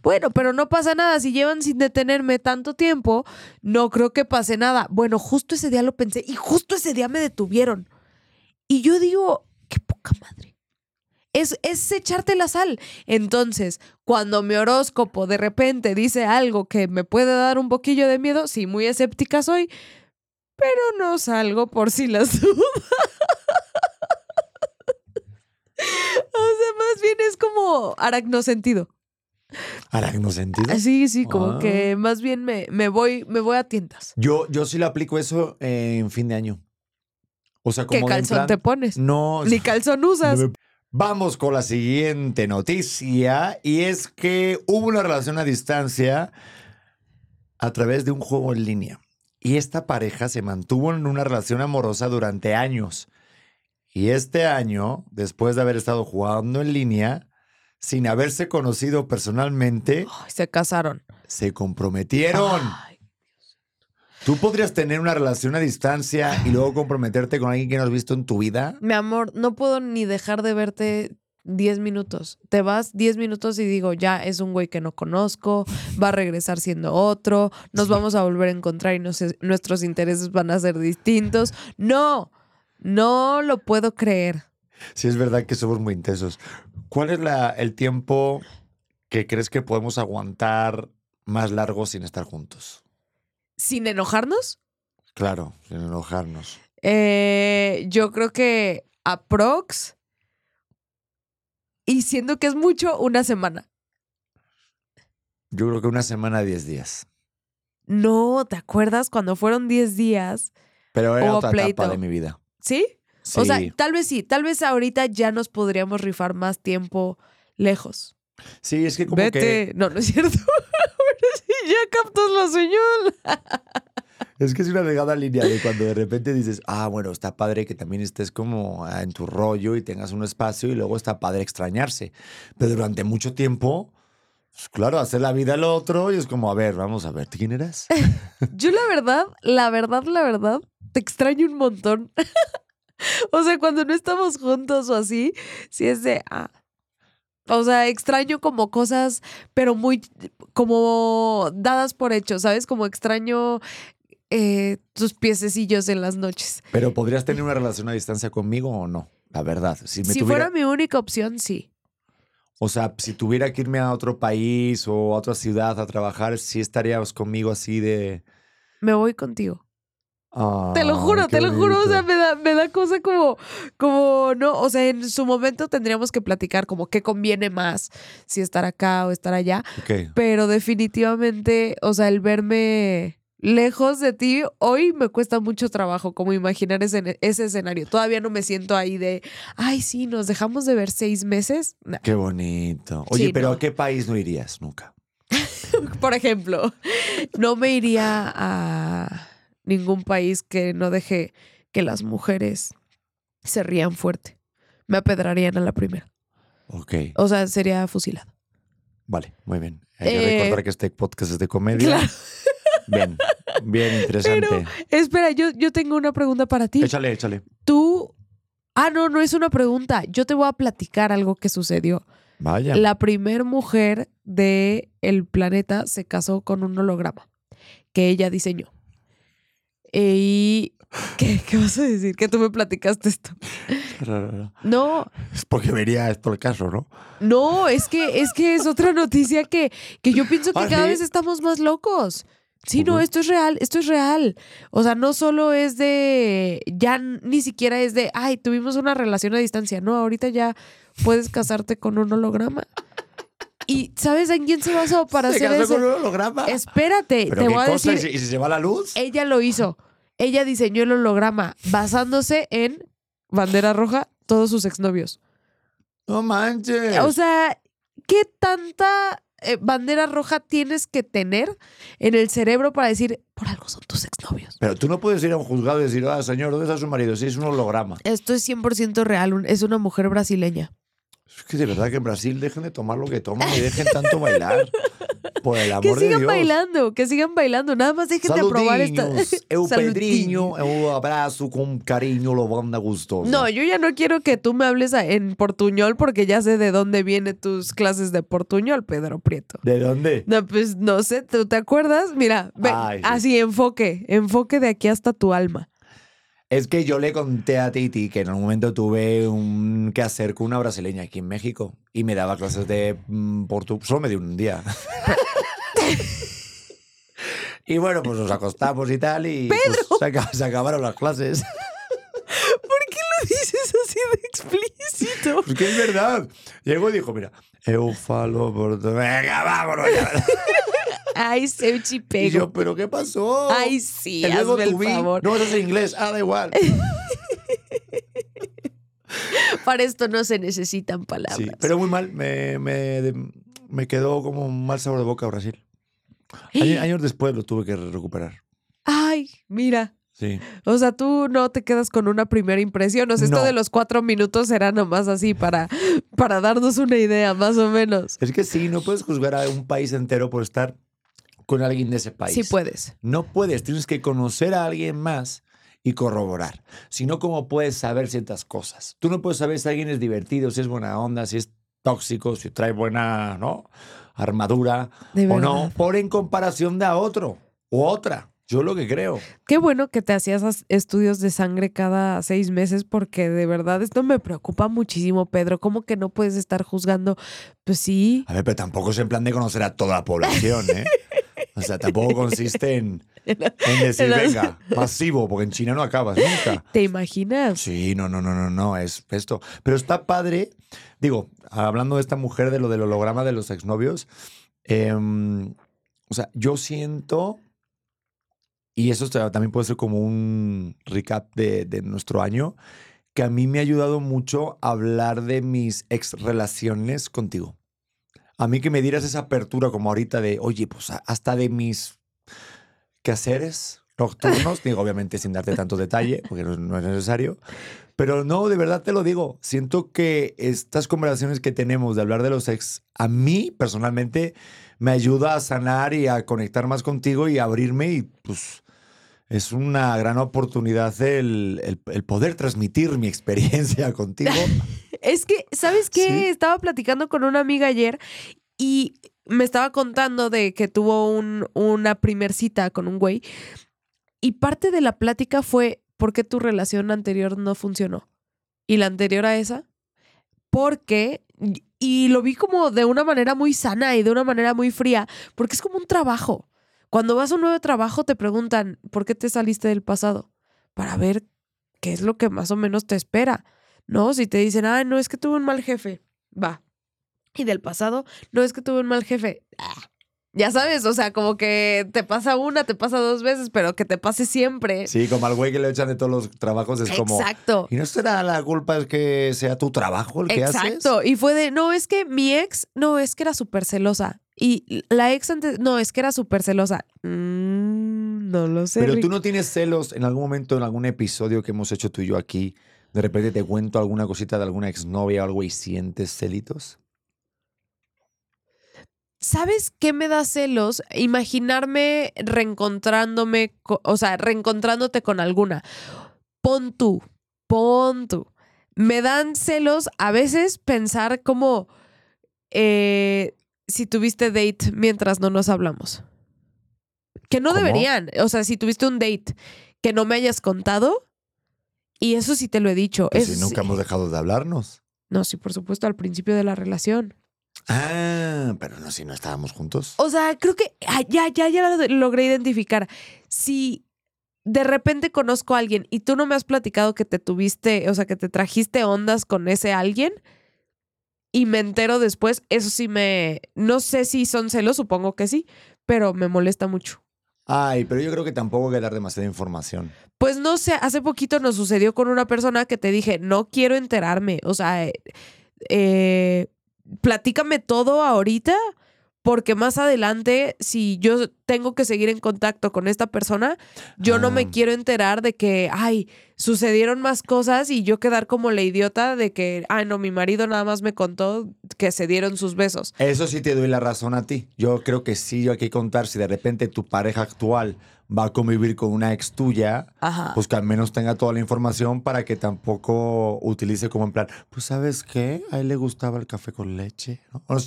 Bueno, pero no pasa nada. Si llevan sin detenerme tanto tiempo, no creo que pase nada. Bueno, justo ese día lo pensé y justo ese día me detuvieron. Y yo digo, qué poca madre. Es, es echarte la sal. Entonces, cuando mi horóscopo de repente dice algo que me puede dar un poquillo de miedo, sí, muy escéptica soy, pero no salgo por si las dudas. o sea, más bien es como aracnosentido. Aracno sentido. Sí, sí, como Ah. que más bien me, me voy, me voy a tientas. Yo, yo sí le aplico eso en fin de año. O sea, como ¿Qué calzón plan- te pones? No. Ni calzón usas. Vamos con la siguiente noticia y es que hubo una relación a distancia a través de un juego en línea. Y esta pareja se mantuvo en una relación amorosa durante años. Y este año, después de haber estado jugando en línea, sin haberse conocido personalmente, Ay, se casaron. se comprometieron. Ay, ¿Tú podrías tener una relación a distancia y luego comprometerte con alguien que no has visto en tu vida? mi amor, no puedo ni dejar de verte 10 minutos. Te vas 10 minutos y digo, ya es un güey que no conozco, va a regresar siendo otro, nos vamos a volver a encontrar y nuestros intereses van a ser distintos. No, no lo puedo creer. Sí, es verdad que somos muy intensos. ¿Cuál es la- el tiempo que crees que podemos aguantar más largo sin estar juntos? ¿Sin enojarnos? Claro, sin enojarnos. Eh, yo creo que aprox. Y siendo que es mucho, una semana. Yo creo que una semana, 10 días. No, ¿te acuerdas cuando fueron 10 días? Pero era otra pleito. etapa de mi vida. ¿Sí? Sí. O sea, tal vez sí, tal vez ahorita ya nos podríamos rifar más tiempo lejos. sí, es que como Vete. que No, no es cierto. Ya captas la señal. es que es una delgada línea de cuando de repente dices, ah, bueno, está padre que también estés como ah, en tu rollo y tengas un espacio y luego está padre extrañarse. Pero durante mucho tiempo, pues claro, hacer la vida al otro y es como, a ver, vamos a ver, ¿tú quién eras? Yo la verdad, la verdad, la verdad, te extraño un montón. o sea, cuando no estamos juntos o así, sí es de, ah. O sea, extraño como cosas, pero muy como dadas por hecho, ¿sabes? Como extraño eh, tus piececillos en las noches. Pero podrías tener una relación a distancia conmigo o no, la verdad. Si, me si tuviera, fuera mi única opción, sí. O sea, si tuviera que irme a otro país o a otra ciudad a trabajar, sí estarías conmigo así de... Me voy contigo. Te lo "Ay, juro, te lo juro. O sea, bonito". me da, me da cosa como, como, no, o sea, en su momento tendríamos que platicar como qué conviene más, si estar acá o estar allá. Pero definitivamente, o sea, el verme lejos de ti, hoy me cuesta mucho trabajo como imaginar ese, ese escenario. Todavía no me siento ahí de, ay, sí, nos dejamos de ver seis meses. No. Qué bonito. Oye, Sí, pero no. ¿a qué país no irías nunca? Por ejemplo, no me iría a ningún país que no deje que las mujeres se rían fuerte. Me apedrarían a la primera. Ok, O sea, sería fusilado. vale, muy bien. Hay que Eh, recordar que este podcast es de comedia. Claro. Bien, bien interesante. Espera, yo, yo tengo una pregunta para ti. Échale, échale. Tú. Ah, no, no es una pregunta. Yo te voy a platicar algo que sucedió. Vaya. La primer mujer del planeta se casó con un holograma que ella diseñó. Eh, y. ¿qué, ¿Qué vas a decir? Que tú me platicaste esto. No, Es porque vería esto el caso, ¿no? no, es que es que es otra noticia que, que yo pienso que ¿Ah, cada sí? vez estamos más locos. Sí, no, Ujú. esto es real, esto es real. O sea, no solo es de, ya ni siquiera es de, ay, tuvimos una relación a distancia. No, ahorita ya puedes casarte con un holograma. ¿Y sabes en quién se basó para ¿Se hacer casó eso? con un holograma? Espérate, ¿Pero te qué voy a cosa? decir, ¿Y si- ¿Y si se va la luz? ella lo hizo. Ella diseñó el holograma basándose en bandera roja, todos sus exnovios. No manches. O sea, ¿qué tanta eh, bandera roja tienes que tener en el cerebro para decir, por algo son tus exnovios? Pero tú no puedes ir a un juzgado y decir, ah, señor, ¿dónde está su marido? Sí, es un holograma. Esto es 100% real, es una mujer brasileña. Es que de verdad que en Brasil dejen de tomar lo que toman y dejen tanto bailar. Por el Que amor de sigan Dios. bailando, que sigan bailando, nada más dejen de probar esta... Eu. Pedrinho, eu abraço con cariño, lo banda gustoso. No, yo ya no quiero que tú me hables en portuñol porque ya sé de dónde vienen tus clases de portuñol, Pedro Prieto. ¿De dónde? No, pues no sé, ¿tú te acuerdas? Mira, ve, Ay, sí. así enfoque, enfoque de aquí hasta tu alma. Es que yo le conté a Titi que en algún momento tuve un que hacer con una brasileña aquí en México y me daba clases de portugués. Solo me dio un día. y bueno, pues nos acostamos y tal y pues, se, acab- se acabaron las clases. ¿Por qué lo dices así de explícito? Pues que es verdad. Llegó y dijo, mira, eu falo portugués. Venga, vámonos ya. Ay, Seuchi Y pego. yo, ¿pero qué pasó? Ay, sí, Y luego hazme el favor. No, eso es inglés. Ah, da igual. Para esto no se necesitan palabras. Sí, pero muy mal. Me, me, me quedó como un mal sabor de boca Brasil. Años, años después lo tuve que recuperar. Ay, mira. Sí. O sea, tú no te quedas con una primera impresión. O sea, esto de los cuatro minutos será nomás así para, para darnos una idea, más o menos. Es que sí, no puedes juzgar a un país entero por estar con alguien de ese país. Sí puedes. No puedes, tienes que conocer a alguien más y corroborar. Si no, ¿cómo puedes saber ciertas cosas? Tú no puedes saber si alguien es divertido, si es buena onda, si es tóxico, si trae buena ¿no? armadura De o no, por en comparación de a otro o otra. Yo lo que creo. Qué bueno que te hacías as- estudios de sangre cada seis meses porque de verdad esto me preocupa muchísimo, Pedro. ¿Cómo que no puedes estar juzgando? Pues sí. A ver, pero tampoco es en plan de conocer a toda la población, ¿eh? O sea, tampoco consiste en, en decir, venga, masivo, porque en China no acabas nunca. ¿Te imaginas? Sí, no, no, no, no, no, es esto. Pero está padre, digo, hablando de esta mujer, de lo del holograma de los exnovios, em, o sea, yo siento, y eso ta- también puede ser como un recap de, de nuestro año, que a mí me ha ayudado mucho hablar de mis ex relaciones contigo. A mí que me dieras esa apertura como ahorita de, oye, pues hasta de mis quehaceres nocturnos, digo, obviamente sin darte tanto detalle, porque no, no es necesario, pero no, de verdad te lo digo, siento que estas conversaciones que tenemos de hablar de los ex, a mí personalmente me ayuda a sanar y a conectar más contigo y a abrirme y pues es una gran oportunidad el, el- el poder transmitir mi experiencia contigo. Es que, ¿sabes qué? Sí. Estaba platicando con una amiga ayer y me estaba contando de que tuvo un- una primer cita con un güey. Y parte de la plática fue por qué tu relación anterior no funcionó. Y la anterior a esa, porque, y lo vi como de una manera muy sana y de una manera muy fría, porque es como un trabajo. Cuando vas a un nuevo trabajo te preguntan, ¿por qué te saliste del pasado? Para ver qué es lo que más o menos te espera. ¿no? Si te dicen, ah, no es que tuve un mal jefe, va. Y del pasado, no es que tuve un mal jefe. ah. Ya sabes, o sea, como que te pasa una, te pasa dos veces, pero que te pase siempre. Sí, como al güey que le echan de todos los trabajos es como... Exacto. ¿Y no será la culpa es que sea tu trabajo el que haces? Exacto. Y fue de, no, es que mi ex, no, es que era súper celosa. Y la ex antes, no, es que era súper celosa. Mm, no lo sé. Pero Rick. tú no tienes celos en algún momento, en algún episodio que hemos hecho tú y yo aquí. De repente te cuento alguna cosita de alguna exnovia o algo y sientes celitos. ¿Sabes qué me da celos? Imaginarme reencontrándome, co- o sea, reencontrándote con alguna. Pon tú, pon tú. Me dan celos a veces pensar como eh, si tuviste date mientras no nos hablamos. Que no ¿Cómo? deberían. O sea, si tuviste un date que no me hayas contado. Y eso sí te lo he dicho. Pues Eso si nunca hemos dejado de hablarnos. No, sí, por supuesto, al principio de la relación. Ah, pero no, si no estábamos juntos. O sea, creo que ya, ya, ya lo logré identificar. Si de repente conozco a alguien y tú no me has platicado que te tuviste, o sea, que te trajiste ondas con ese alguien y me entero después, eso sí me. No sé si son celos, supongo que sí, pero me molesta mucho. Ay, pero yo creo que tampoco hay que dar demasiada información. Pues no sé, hace poquito nos sucedió con una persona que te dije, no quiero enterarme. O sea, eh, eh, platícame todo ahorita, porque más adelante, si yo tengo que seguir en contacto con esta persona, yo no me Ah. quiero enterar de que, ay, sucedieron más cosas y yo quedar como la idiota de que, ay, no, mi marido nada más me contó que se dieron sus besos. Eso sí te doy la razón a ti. Yo creo que sí hay que contar si de repente tu pareja actual va a convivir con una ex tuya, Ajá. pues que al menos tenga toda la información para que tampoco utilice como en plan, pues sabes qué, a él le gustaba el café con leche.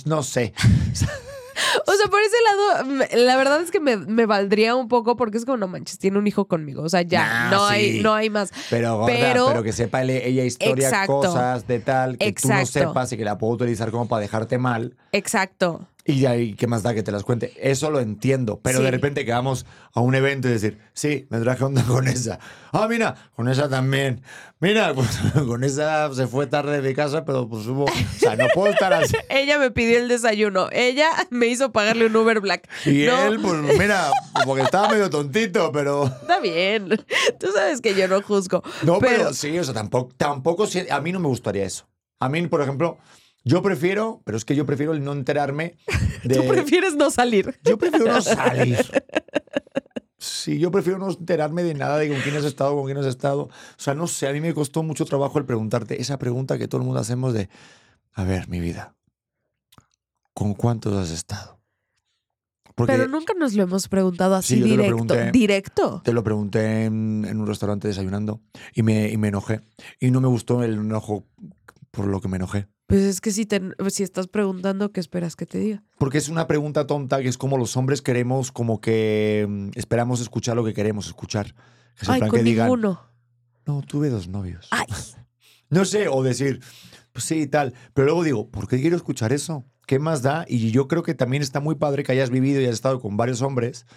No, sé. O sea, por ese lado, la verdad es que me, me valdría un poco porque es como, no manches, tiene un hijo conmigo. O sea, ya, Nah, no, hay, no hay más. Pero, gorda, Pero- pero, que sepa ella historia, Exacto. cosas de tal, que tú no Exacto. sepas y que la puedo utilizar como para dejarte mal. Exacto. Y ya, ¿y qué más da que te las cuente? Eso lo entiendo. Pero Sí. de repente que vamos a un evento y decir, sí, me traje onda con esa. Ah, mira, con esa también. Mira, pues con esa se fue tarde de mi casa, pero pues hubo. O sea, no puedo estar así. Ella me pidió el desayuno. Ella me hizo pagarle un Uber Black. Y No, él, pues mira, porque estaba medio tontito, pero. Está bien. Tú sabes que yo no juzgo. No, pero, pero, sí, o sea, tampoco, tampoco. si- A mí no me gustaría eso. A mí, por ejemplo, yo prefiero, pero es que yo prefiero el no enterarme de. tú prefieres no salir. Yo prefiero no salir. Sí, yo prefiero no enterarme de nada de con quién has estado, con quién has estado. O sea, no sé, a mí me costó mucho trabajo el preguntarte esa pregunta que todo el mundo hacemos de, a ver, mi vida, ¿con cuántos has estado? Porque Pero nunca nos lo hemos preguntado así Sí, yo te lo directo. pregunté. Directo. te lo pregunté en, en un restaurante desayunando y me, y me enojé. Y no me gustó el enojo por lo que me enojé. Pues es que si, te, si estás preguntando, ¿qué esperas que te diga? Porque es una pregunta tonta que es como los hombres queremos, como que mm, esperamos escuchar lo que queremos escuchar. Que Ay, con que digan, ninguno. no, tuve dos novios. Ay, No sé, o decir, pues sí y tal. Pero luego digo, ¿por qué quiero escuchar eso? ¿Qué más da? Y yo creo que también está muy padre que hayas vivido y hayas estado con varios hombres,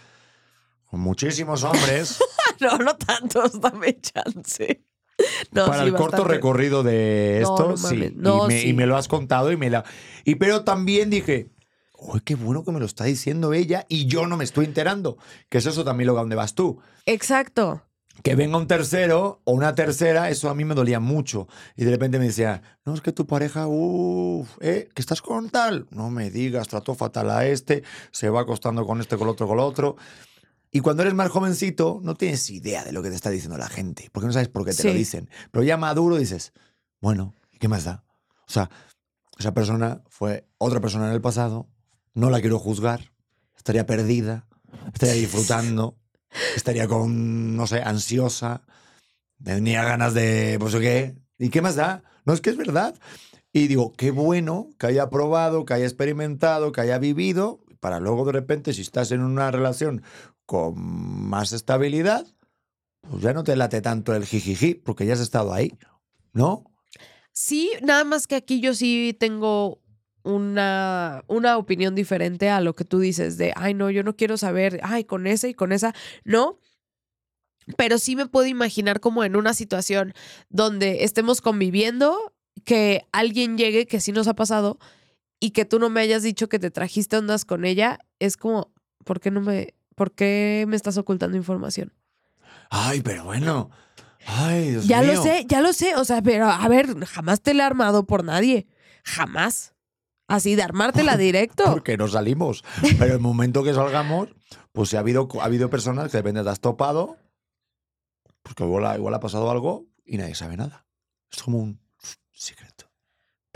con muchísimos hombres, no, no tantos, dame chance. No, para sí, el corto bastante. recorrido de esto. no sí. y, me, sí. y me lo has contado y me la. Y pero también dije. Uy, qué bueno que me lo está diciendo ella y yo no me estoy enterando. Que es eso también lo que a dónde vas tú. Exacto. que venga un tercero o una tercera, eso a mí me dolía mucho. Y de repente me decía, no, es que tu pareja, uff, ¿eh? ¿Que estás con tal? No me digas, trató fatal a este, se va acostando con este, con el otro, con el otro. Y cuando eres más jovencito, no tienes idea de lo que te está diciendo la gente, porque no sabes por qué te lo Sí. dicen. Pero ya maduro dices, bueno, ¿y ¿qué más da? O sea, esa persona fue otra persona en el pasado, no la quiero juzgar, estaría perdida, estaría disfrutando, estaría con, no sé, ansiosa, tenía ganas de, pues qué, ¿y qué más da? No es que es verdad. Y digo, qué bueno que haya probado, que haya experimentado, que haya vivido, para luego de repente, si estás en una relación con más estabilidad, pues ya no te late tanto el jijiji, porque ya has estado ahí, ¿no? Sí, nada más que aquí yo sí tengo una, una opinión diferente a lo que tú dices de, ay, no, yo no quiero saber, ay, con esa y con esa. No, pero sí me puedo imaginar como en una situación donde estemos conviviendo, que alguien llegue, que sí nos ha pasado, y que tú no me hayas dicho que te trajiste ondas con ella, es como, ¿por qué no me, por qué me estás ocultando información? Ay, pero bueno. Ay, Dios ya mío. lo sé, ya lo sé, o sea, pero a ver, jamás te la he armado por nadie, jamás. Así de armártela directo. Porque no salimos. Pero el momento que salgamos, pues si ha habido, ha habido personas que de repente te has topado, pues que igual, igual ha pasado algo y nadie sabe nada. Es como un secreto.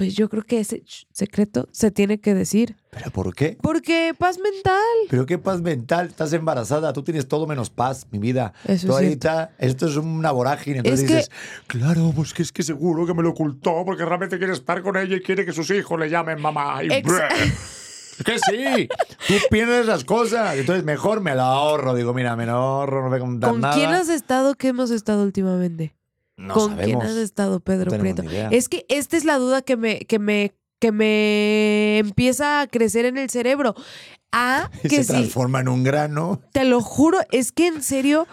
Pues yo creo que ese secreto se tiene que decir. ¿Pero por qué? Porque paz mental. Pero qué paz mental, estás embarazada, tú tienes todo menos paz, mi vida. Eso Tú es ahorita, esto es una vorágine. Entonces Es que- dices, claro, pues que es que seguro que me lo ocultó porque realmente quiere estar con ella y quiere que sus hijos le llamen mamá. Y que sí, tú piensas esas cosas. Entonces mejor me lo ahorro. Digo, mira, me lo ahorro, no voy a contar ¿Con nada. quién has estado? ¿Qué hemos estado últimamente? No ¿Con sabemos. quién has estado, Pedro No Prieto? Es que esta es la duda que me, que me, que me empieza a crecer en el cerebro. Y que se transforma en un grano. Te lo juro, es que en serio,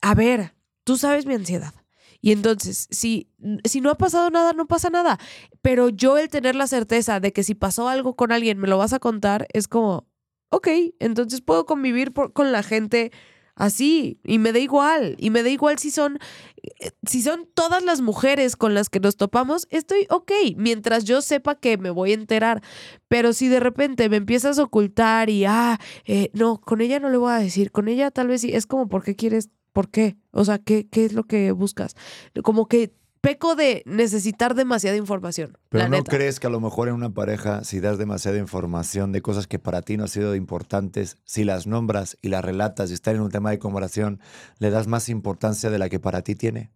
a ver, tú sabes mi ansiedad. Y entonces, si, si no ha pasado nada, no pasa nada. Pero yo el tener la certeza de que si pasó algo con alguien, me lo vas a contar, es como, ok, entonces puedo convivir por- con la gente así y me da igual. Y me da igual si son, si son todas las mujeres con las que nos topamos, estoy ok, mientras yo sepa que me voy a enterar. Pero si de repente me empiezas a ocultar y, ah, eh, no, con ella no le voy a decir, con ella tal vez sí, es como, ¿por qué quieres? ¿Por qué? O sea, ¿qué, qué es lo que buscas? Como que peco de necesitar demasiada información. Pero la ¿no neta. crees que a lo mejor en una pareja, si das demasiada información de cosas que para ti no han sido importantes, si las nombras y las relatas y están en un tema de conversación, le das más importancia de la que para ti tiene?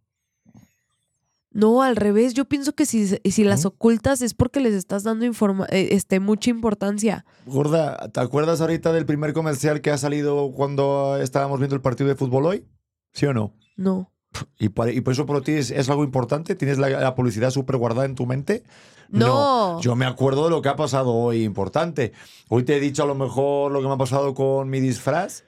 No, al revés, yo pienso que si, si las ¿Mm? ocultas es porque les estás dando informa eh, este, mucha importancia. Gorda, ¿te acuerdas ahorita del primer comercial que ha salido cuando estábamos viendo el partido de fútbol hoy? ¿Sí o no? No. ¿Y por, y por eso para ti es, es algo importante? ¿Tienes la, la publicidad súper guardada en tu mente? No. Yo me acuerdo de lo que ha pasado hoy importante. Hoy te he dicho a lo mejor lo que me ha pasado con mi disfraz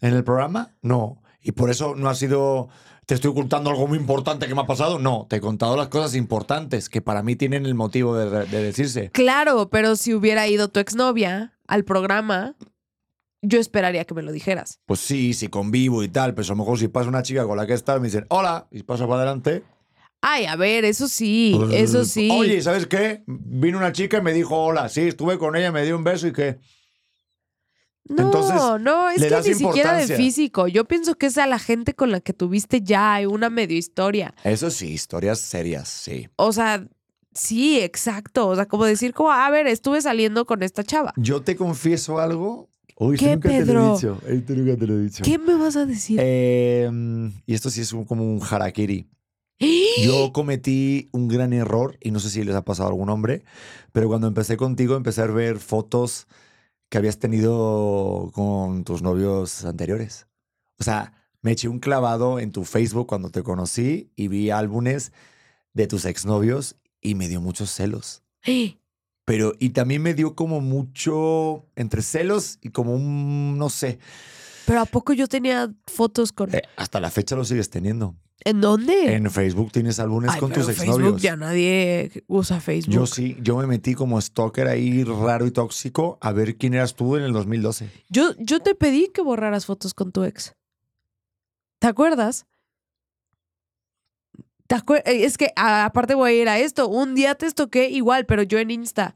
en el programa. No. Y por eso no ha sido... ¿Te estoy ocultando algo muy importante que me ha pasado? No, te he contado las cosas importantes que para mí tienen el motivo de, de decirse. Claro, pero si hubiera ido tu exnovia al programa, yo esperaría que me lo dijeras. Pues sí, si convivo y tal, pero a lo mejor si pasa una chica con la que estás, me dicen, hola, y pasa para adelante. Ay, a ver, eso sí, eso sí. Oye, ¿sabes qué? Vino una chica y me dijo hola, sí, estuve con ella, me dio un beso y qué. no, entonces, no, es que ni siquiera de físico. Yo pienso que es a la gente con la que tuviste ya una medio historia. Eso sí, historias serias, sí. O sea, sí, exacto. O sea, como decir, como, a ver, estuve saliendo con esta chava. Yo te confieso algo. Uy, ¿Qué, nunca te lo Pedro? he dicho. Esto nunca te lo he dicho. ¿Qué me vas a decir? Eh, y esto sí es un- como un harakiri. Yo cometí un gran error y no sé si les ha pasado a algún hombre, pero cuando empecé contigo empecé a ver fotos que habías tenido con tus novios anteriores. O sea, me eché un clavado en tu Facebook cuando te conocí y vi álbumes de tus exnovios y me dio muchos celos. Pero, y también me dio como mucho entre celos y como un, no sé, Pero ¿a poco yo tenía fotos con... eh, hasta la fecha lo sigues teniendo. ¿En dónde? En Facebook tienes álbumes Ay, con pero tus Facebook exnovios. ya nadie usa Facebook. Yo sí, yo me metí como stalker ahí raro y tóxico a ver quién eras tú en el 2012. Yo, yo te pedí que borraras fotos con tu ex. ¿Te acuerdas? ¿Te acuer- eh, Es que aparte voy a ir a esto. Un día te toqué igual, pero yo en Insta.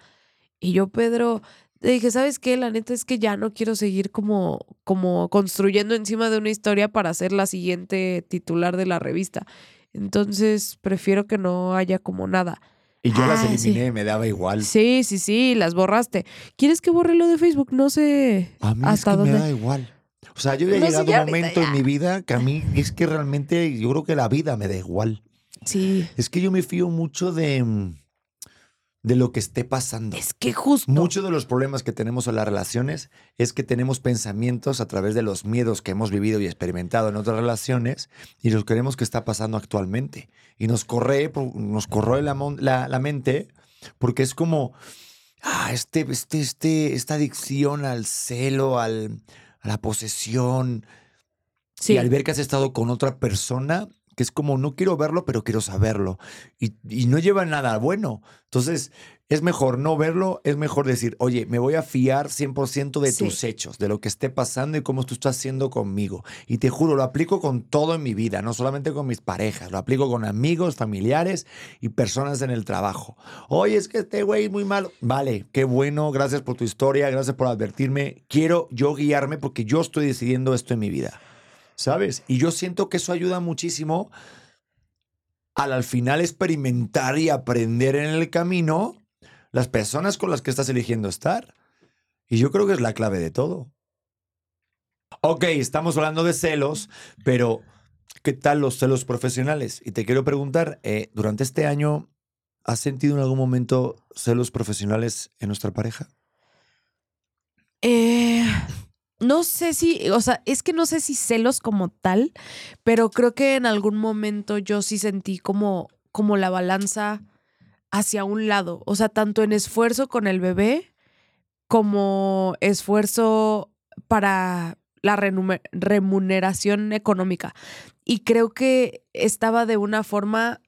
Y yo, Pedro, le dije, ¿sabes qué? La neta es que ya no quiero seguir como, como construyendo encima de una historia para ser la siguiente titular de la revista. Entonces, prefiero que no haya como nada. Y yo las sí. eliminé, me daba igual. Sí, sí, sí, las borraste. ¿Quieres que borre lo de Facebook? No sé A mí es hasta que dónde. me da igual. O sea, yo he No llegado a un momento ya. en mi vida que a mí es que realmente yo creo que la vida me da igual. Sí. Es que yo me fío mucho de, mm, de lo que esté pasando. Es que justo. Muchos de los problemas que tenemos en las relaciones es que tenemos pensamientos a través de los miedos que hemos vivido y experimentado en otras relaciones y los queremos que está pasando actualmente. Y nos corre, nos corroe la- la mente porque es como ah, este, este, este, esta adicción al celo, al, a la posesión. Sí. Y al ver que has estado con otra persona, que es como, no quiero verlo, pero quiero saberlo. Y, y no lleva nada bueno. Entonces, es mejor no verlo, es mejor decir, oye, me voy a fiar 100% de Sí. tus hechos, de lo que esté pasando y cómo tú estás haciendo conmigo. Y te juro, lo aplico con todo en mi vida, no solamente con mis parejas, lo aplico con amigos, familiares y personas en el trabajo. Oye, es que este güey es muy malo. Vale, qué bueno, gracias por tu historia, gracias por advertirme. Quiero yo guiarme porque yo estoy decidiendo esto en mi vida. ¿Sabes? Y yo siento que eso ayuda muchísimo al al final experimentar y aprender en el camino las personas con las que estás eligiendo estar. Y yo creo que es la clave de todo. Ok, estamos hablando de celos, pero ¿qué tal los celos profesionales? Y te quiero preguntar, eh, durante este año, ¿has sentido en algún momento celos profesionales en nuestra pareja? Eh, no sé si, o sea, es que no sé si celos como tal, pero creo que en algún momento yo sí sentí como, como la balanza hacia un lado. O sea, tanto en esfuerzo con el bebé como esfuerzo para la remuneración económica. Y creo que estaba de una forma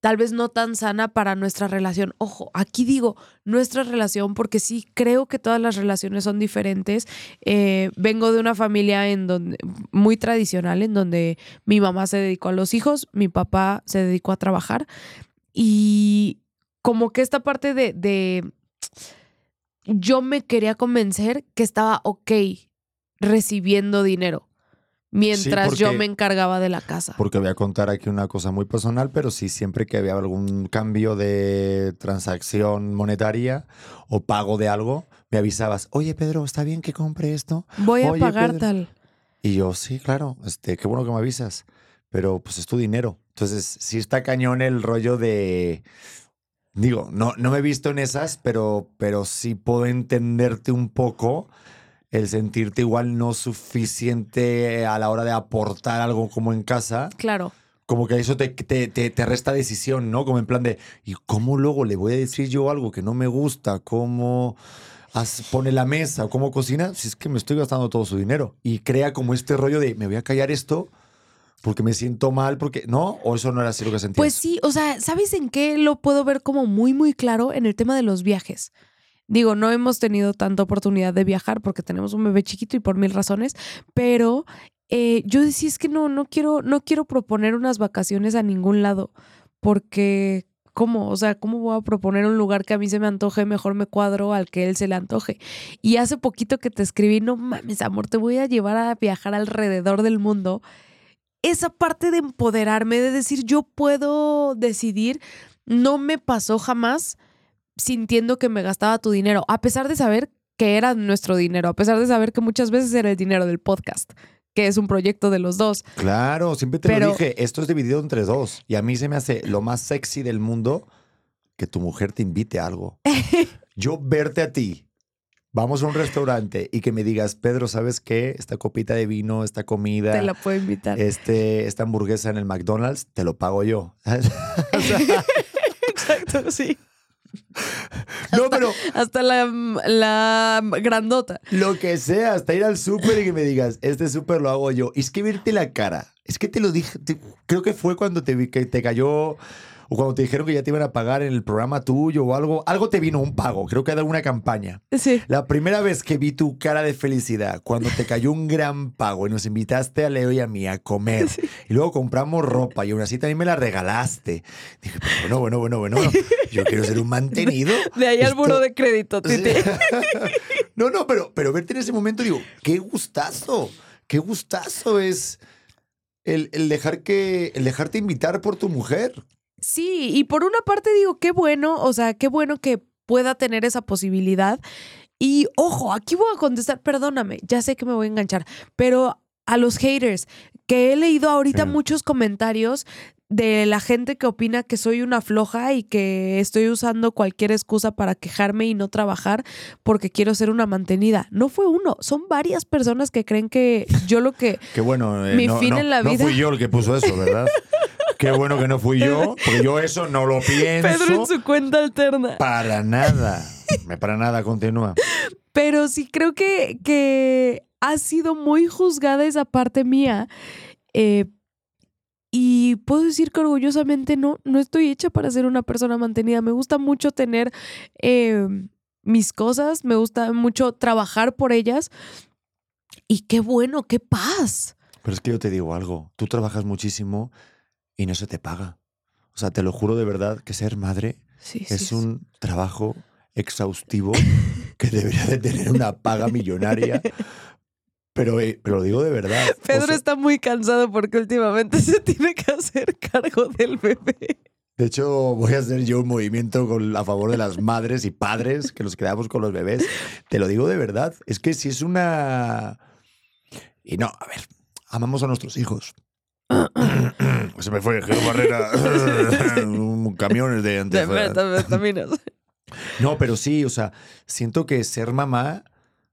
tal vez no tan sana para nuestra relación. Ojo, aquí digo nuestra relación porque sí creo que todas las relaciones son diferentes. Eh, vengo de una familia en donde muy tradicional, en donde mi mamá se dedicó a los hijos, mi papá se dedicó a trabajar y como que esta parte de, de yo me quería convencer que estaba ok recibiendo dinero mientras yo porque- me encargaba de la casa. Porque voy a contar aquí una cosa muy personal, pero sí, siempre que había algún cambio de transacción monetaria o pago de algo, me avisabas, oye Pedro, ¿está bien que compre esto? Voy a Oye, pagar Pedro. tal. Y yo, sí, claro, este, qué bueno que me avisas, pero pues es tu dinero. Entonces, sí está cañón el rollo de... Digo, no, no me he visto en esas, pero, pero sí puedo entenderte un poco el sentirte igual no suficiente a la hora de aportar algo como en casa, Claro. como que eso te, te, te, te resta decisión, ¿no? Como en plan de, ¿y cómo luego le voy a decir yo algo que no me gusta? ¿Cómo pone la mesa o cómo cocina? Si es que me estoy gastando todo su dinero. Y crea como este rollo de, me voy a callar esto porque me siento mal, porque, ¿no? ¿O eso no era así lo que sentías? Pues sí, o sea, ¿sabes en qué lo puedo ver como muy, muy claro? En el tema de los viajes. Digo, no hemos tenido tanta oportunidad de viajar porque tenemos un bebé chiquito y por mil razones, pero eh, yo decía, es que no, no quiero, no quiero proponer unas vacaciones a ningún lado, porque ¿cómo? O sea, ¿cómo voy a proponer un lugar que a mí se me antoje? Mejor me cuadro al que él se le antoje. Y hace poquito que te escribí, no mames, amor, te voy a llevar a viajar alrededor del mundo. Esa parte de empoderarme, de decir, yo puedo decidir, no me pasó jamás sintiendo que me gastaba tu dinero, a pesar de saber que era nuestro dinero, a pesar de saber que muchas veces era el dinero del podcast, que es un proyecto de los dos. Claro, siempre te Pero- lo dije, esto es dividido entre dos. Y a mí se me hace lo más sexy del mundo que tu mujer te invite a algo. Yo verte a ti, vamos a un restaurante y que me digas, Pedro, ¿sabes qué? Esta copita de vino, esta comida, Te la puedo invitar. este, esta hamburguesa en el McDonald's, te lo pago yo. O sea, Exacto, sí. No, pero Hasta la, la grandota. lo que sea, hasta ir al súper y que me digas, este súper lo hago yo. Y es que verte la cara, es que te lo dije, te- creo que fue cuando te, vi- que te cayó o cuando te dijeron que ya te iban a pagar en el programa tuyo o algo, algo te vino un pago, creo que de alguna campaña. Sí. La primera vez que vi tu cara de felicidad, cuando te cayó un gran pago y nos invitaste a Leo y a mí a comer, y luego compramos ropa y aún así también me la regalaste. Dije, pero bueno, bueno, bueno, bueno, yo quiero ser un mantenido. De ahí al buro de crédito, Titi. no, no, pero, pero verte en ese momento, digo, qué gustazo, qué gustazo es el, el dejar que, el dejarte invitar por tu mujer. Sí, y por una parte digo, qué bueno, o sea, qué bueno que pueda tener esa posibilidad. Y ojo, aquí voy a contestar, perdóname, ya sé que me voy a enganchar, pero a los haters, que he leído ahorita Sí. muchos comentarios de la gente que opina que soy una floja y que estoy usando cualquier excusa para quejarme y no trabajar porque quiero ser una mantenida. No fue uno, son varias personas que creen que yo lo que... Qué bueno. eh, Mi no, fin no- en la no vida. fui yo el que puso eso, ¿verdad? Qué bueno que no fui yo, porque yo eso no lo pienso. Pedro en su cuenta alterna. Para nada. Me para nada, continúa. Pero sí creo que, que ha sido muy juzgada esa parte mía. eh, y puedo decir que orgullosamente no, no estoy hecha para ser una persona mantenida. Me gusta mucho tener eh, mis cosas, me gusta mucho trabajar por ellas. Y qué bueno, qué paz. Pero es que yo te digo algo. Tú trabajas muchísimo y no se te paga. O sea, te lo juro de verdad que ser madre Sí, es sí, un trabajo exhaustivo que debería de tener una paga millonaria. Pero, eh, pero lo digo de verdad. O Pedro sea, está muy cansado porque últimamente se tiene que hacer cargo del bebé. De hecho, voy a hacer yo un movimiento con- a favor de las madres y padres que nos quedamos con los bebés. Te lo digo de verdad. Es que si es una... Y no, a ver, amamos a nuestros hijos. Se me fue Geo Barrera. Un Camiones de antes. No, pero sí, o sea, siento que ser mamá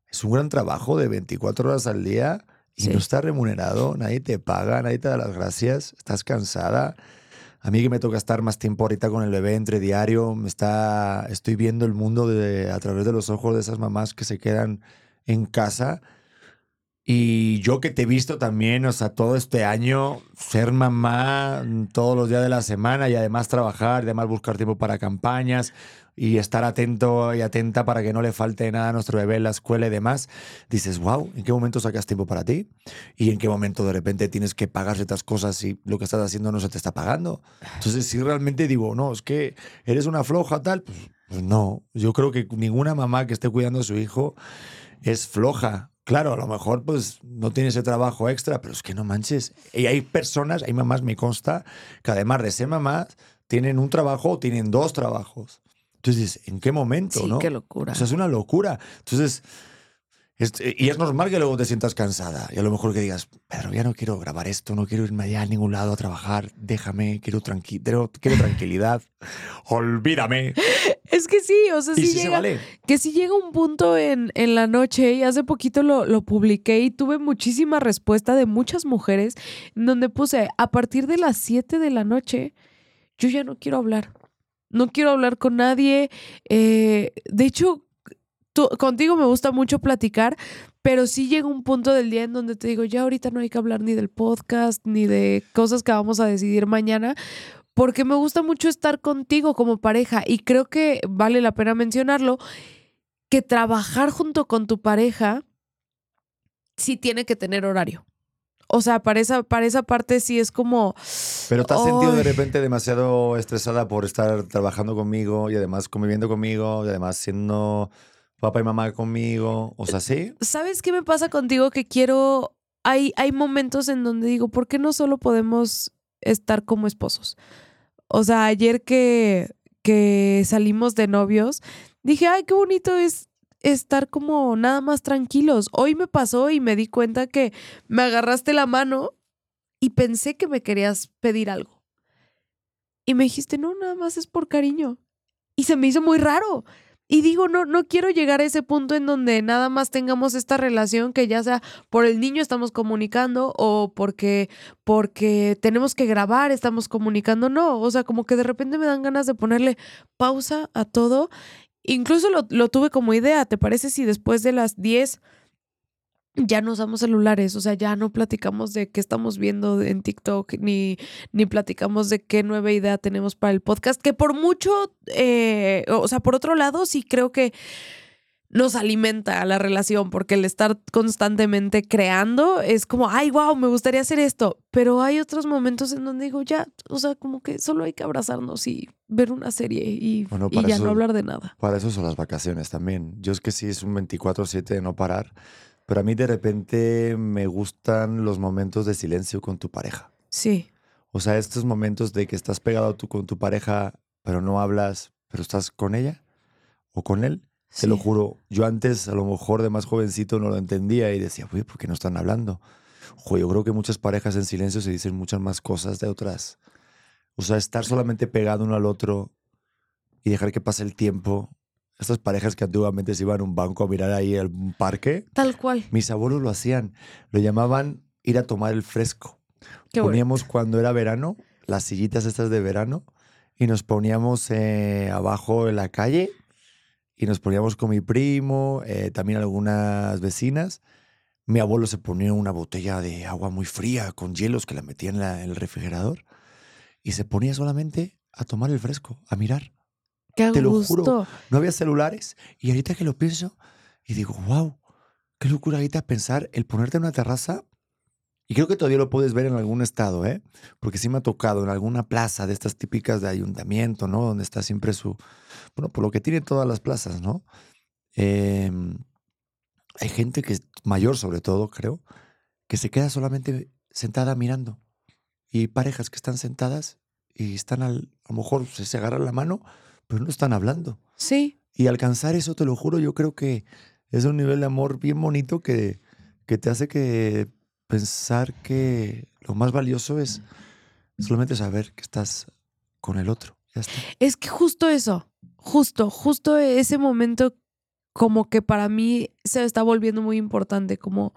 es un gran trabajo de 24 horas al día y Sí. no está remunerado, nadie te paga, nadie te da las gracias, estás cansada. A mí que me toca estar más tiempo ahorita con el bebé entre diario, me está, estoy viendo el mundo de, a través de los ojos de esas mamás que se quedan en casa. Y yo que te he visto también, o sea, todo este año, ser mamá mm, todos los días de la semana y además trabajar, además buscar tiempo para campañas y estar atento y atenta para que no le falte nada a nuestro bebé en la escuela y demás, dices, wow, ¿en qué momento sacas tiempo para ti? ¿Y en qué momento de repente tienes que pagar ciertas cosas y lo que estás haciendo no se te está pagando? Entonces, si realmente digo, no, es que eres una floja tal, pues, pues no, yo creo que ninguna mamá que esté cuidando a su hijo es floja. Claro, a lo mejor pues no tiene ese trabajo extra, pero es que no manches. Y hay personas, hay mamás, me consta, que además de ser mamás, tienen un trabajo o tienen dos trabajos. Entonces, ¿en qué momento, Sí, no? qué locura. O sea, es una locura. Entonces, es- y es normal que luego te sientas cansada. Y a lo mejor que digas, Pedro, ya no quiero grabar esto, no quiero irme allá a ningún lado a trabajar, déjame, quiero, tranqui quiero, quiero tranquilidad, olvídame. Es que sí, o sea, sí sí se llega, vale. que si llega un punto en, en la noche, y hace poquito lo, lo publiqué y tuve muchísima respuesta de muchas mujeres, en donde puse, a partir de las 7 de la noche, yo ya no quiero hablar. No quiero hablar con nadie. eh, de hecho, tú- contigo me gusta mucho platicar, pero sí llega un punto del día en donde te digo, ya ahorita no hay que hablar ni del podcast, ni de cosas que vamos a decidir mañana, porque me gusta mucho estar contigo como pareja y creo que vale la pena mencionarlo, que trabajar junto con tu pareja sí tiene que tener horario. O sea, para esa, para esa parte sí es como... Pero te has sentido de repente demasiado estresada por estar trabajando conmigo y además conviviendo conmigo y además siendo papá y mamá conmigo. O sea, sí. ¿Sabes qué me pasa contigo? Que quiero... Hay, hay momentos en donde digo, ¿por qué no solo podemos estar como esposos? O sea, ayer que, que salimos de novios, dije, ay, qué bonito es estar como nada más tranquilos. Hoy me pasó y me di cuenta que me agarraste la mano y pensé que me querías pedir algo. Y me dijiste, no, nada más es por cariño. Y se me hizo muy raro. Y digo, no, no quiero llegar a ese punto en donde nada más tengamos esta relación que ya sea por el niño estamos comunicando o porque, porque tenemos que grabar, estamos comunicando. No, o sea, como que de repente me dan ganas de ponerle pausa a todo. Incluso lo, lo tuve como idea. ¿Te parece si después de las 10 ya no usamos celulares? O sea, ya no platicamos de qué estamos viendo en TikTok, ni, ni platicamos de qué nueva idea tenemos para el podcast, que por mucho, eh, o sea, por otro lado, sí creo que nos alimenta a la relación, porque el estar constantemente creando es como, ay, wow, me gustaría hacer esto, pero hay otros momentos en donde digo, ya, o sea, como que solo hay que abrazarnos y ver una serie y, Bueno, y ya eso- no hablar de nada. Para eso son las vacaciones también. Yo es que sí es un 24/7 de no parar, pero a mí de repente me gustan los momentos de silencio con tu pareja. Sí, O sea, estos momentos de que estás pegado tú con tu pareja, pero no hablas, pero estás con ella o con él. Te lo sí. juro, yo antes a lo mejor de más jovencito no lo entendía y decía, uy, ¿por qué no están hablando? Jo, yo creo que muchas parejas en silencio se dicen muchas más cosas de otras. O sea, estar solamente pegado uno al otro y dejar que pase el tiempo. Estas parejas que antiguamente se iban a un banco a mirar ahí al parque, Tal cual. mis abuelos lo hacían. Lo llamaban ir a tomar el fresco. Qué bueno. poníamos cuando era verano, las sillitas estas de verano, y nos poníamos eh, abajo en la calle y nos poníamos con mi primo, eh, también algunas vecinas. Mi abuelo se ponía una botella de agua muy fría con hielos que la metía en, la- en el refrigerador y se ponía solamente a tomar el fresco, a mirar. Qué te lo juro. No había celulares y ahorita que lo pienso y digo, wow, qué locura ahorita pensar el ponerte en una terraza. Y creo que todavía lo puedes ver en algún estado, ¿eh? Porque sí me ha tocado en alguna plaza de estas típicas de ayuntamiento, ¿no? Donde está siempre su... Bueno, por lo que tiene todas las plazas, ¿no? Em, hay gente que es mayor, sobre todo, creo, que se queda solamente sentada mirando. Y parejas que están sentadas y están al... A lo mejor se, se agarran la mano, pero no están hablando. Sí, Y alcanzar eso, te lo juro, yo creo que es un nivel de amor bien bonito que, que te hace que pensar que lo más valioso es solamente saber que estás con el otro. Ya está. Es que justo eso, justo, justo ese momento, como que para mí se está volviendo muy importante, como,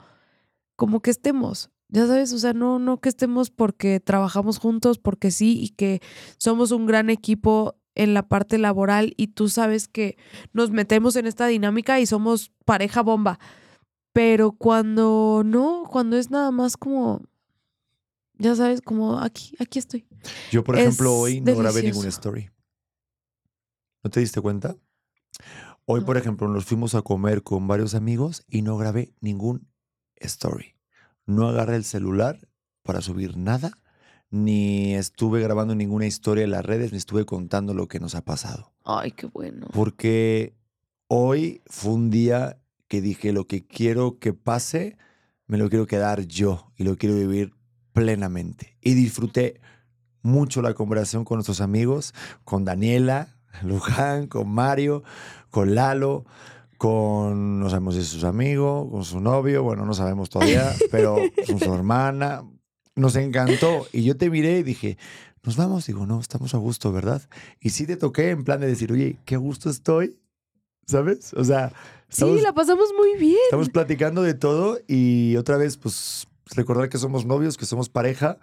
como que estemos. Ya sabes, o sea, no, no que estemos porque trabajamos juntos, porque sí, y que somos un gran equipo en la parte laboral y tú sabes que nos metemos en esta dinámica y somos pareja bomba. Pero cuando no, cuando es nada más como, ya sabes, como aquí, aquí estoy. Yo, por Es ejemplo, hoy no grabé ninguna story. ¿No te diste cuenta? Hoy, por ejemplo, nos fuimos a comer con varios amigos y no grabé ningún story. No agarré el celular para subir nada, ni estuve grabando ninguna historia en las redes, ni estuve contando lo que nos ha pasado. Ay, qué bueno. Porque hoy fue un día que dije lo que quiero que pase, me lo quiero quedar yo y lo quiero vivir plenamente. Y disfruté mucho la conversación con nuestros amigos, con Daniela, Luján, con Mario, con Lalo, con, no sabemos si es su amigo, con su novio, bueno, no sabemos todavía, pero con su hermana. Nos encantó. Y yo te miré y dije, nos vamos. Digo, no, estamos a gusto, ¿verdad? Y sí te toqué en plan de decir, oye, qué gusto estoy, ¿sabes? O sea, estamos, Sí, la pasamos muy bien. estamos platicando de todo y otra vez, pues, recordar que somos novios, que somos pareja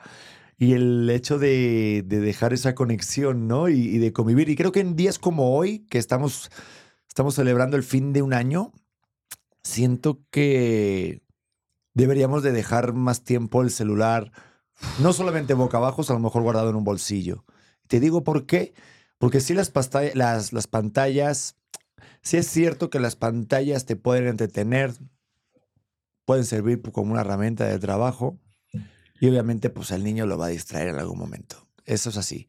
y el hecho de, de dejar esa conexión, ¿no? Y, y de convivir. Y creo que en días como hoy, que estamos, estamos celebrando el fin de un año, siento que deberíamos de dejar más tiempo el celular, no solamente boca abajo, a lo mejor guardado en un bolsillo. Te digo por qué. Porque sí las, pantallas, sí es cierto que las pantallas te pueden entretener, pueden servir como una herramienta de trabajo y obviamente pues el niño lo va a distraer en algún momento. Eso es así.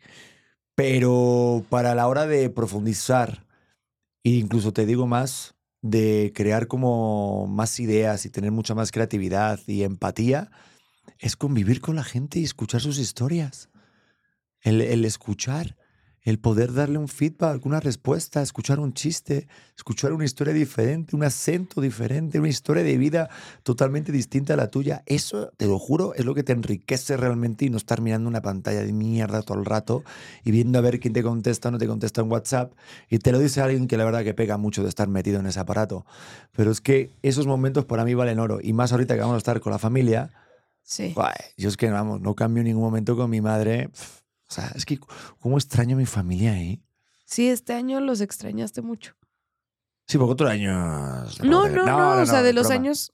Pero para la hora de profundizar, e incluso te digo más, de crear como más ideas y tener mucha más creatividad y empatía, es convivir con la gente y escuchar sus historias. El, el escuchar, el poder darle un feedback, una respuesta, escuchar un chiste, escuchar una historia diferente, un acento diferente, una historia de vida totalmente distinta a la tuya. Eso, te lo juro, es lo que te enriquece realmente y no estar mirando una pantalla de mierda todo el rato y viendo a ver quién te contesta o no te contesta en WhatsApp. Y te lo dice alguien que la verdad que pega mucho de estar metido en ese aparato. Pero es que esos momentos para mí valen oro. Y más ahorita que vamos a estar con la familia. Sí. Guay, yo es que vamos, no cambio ningún momento con mi madre. O sea, es que cómo extraño a mi familia, ¿eh? Sí, este año los extrañaste mucho. Sí, porque otro año. No, no, no, o sea, de los broma. años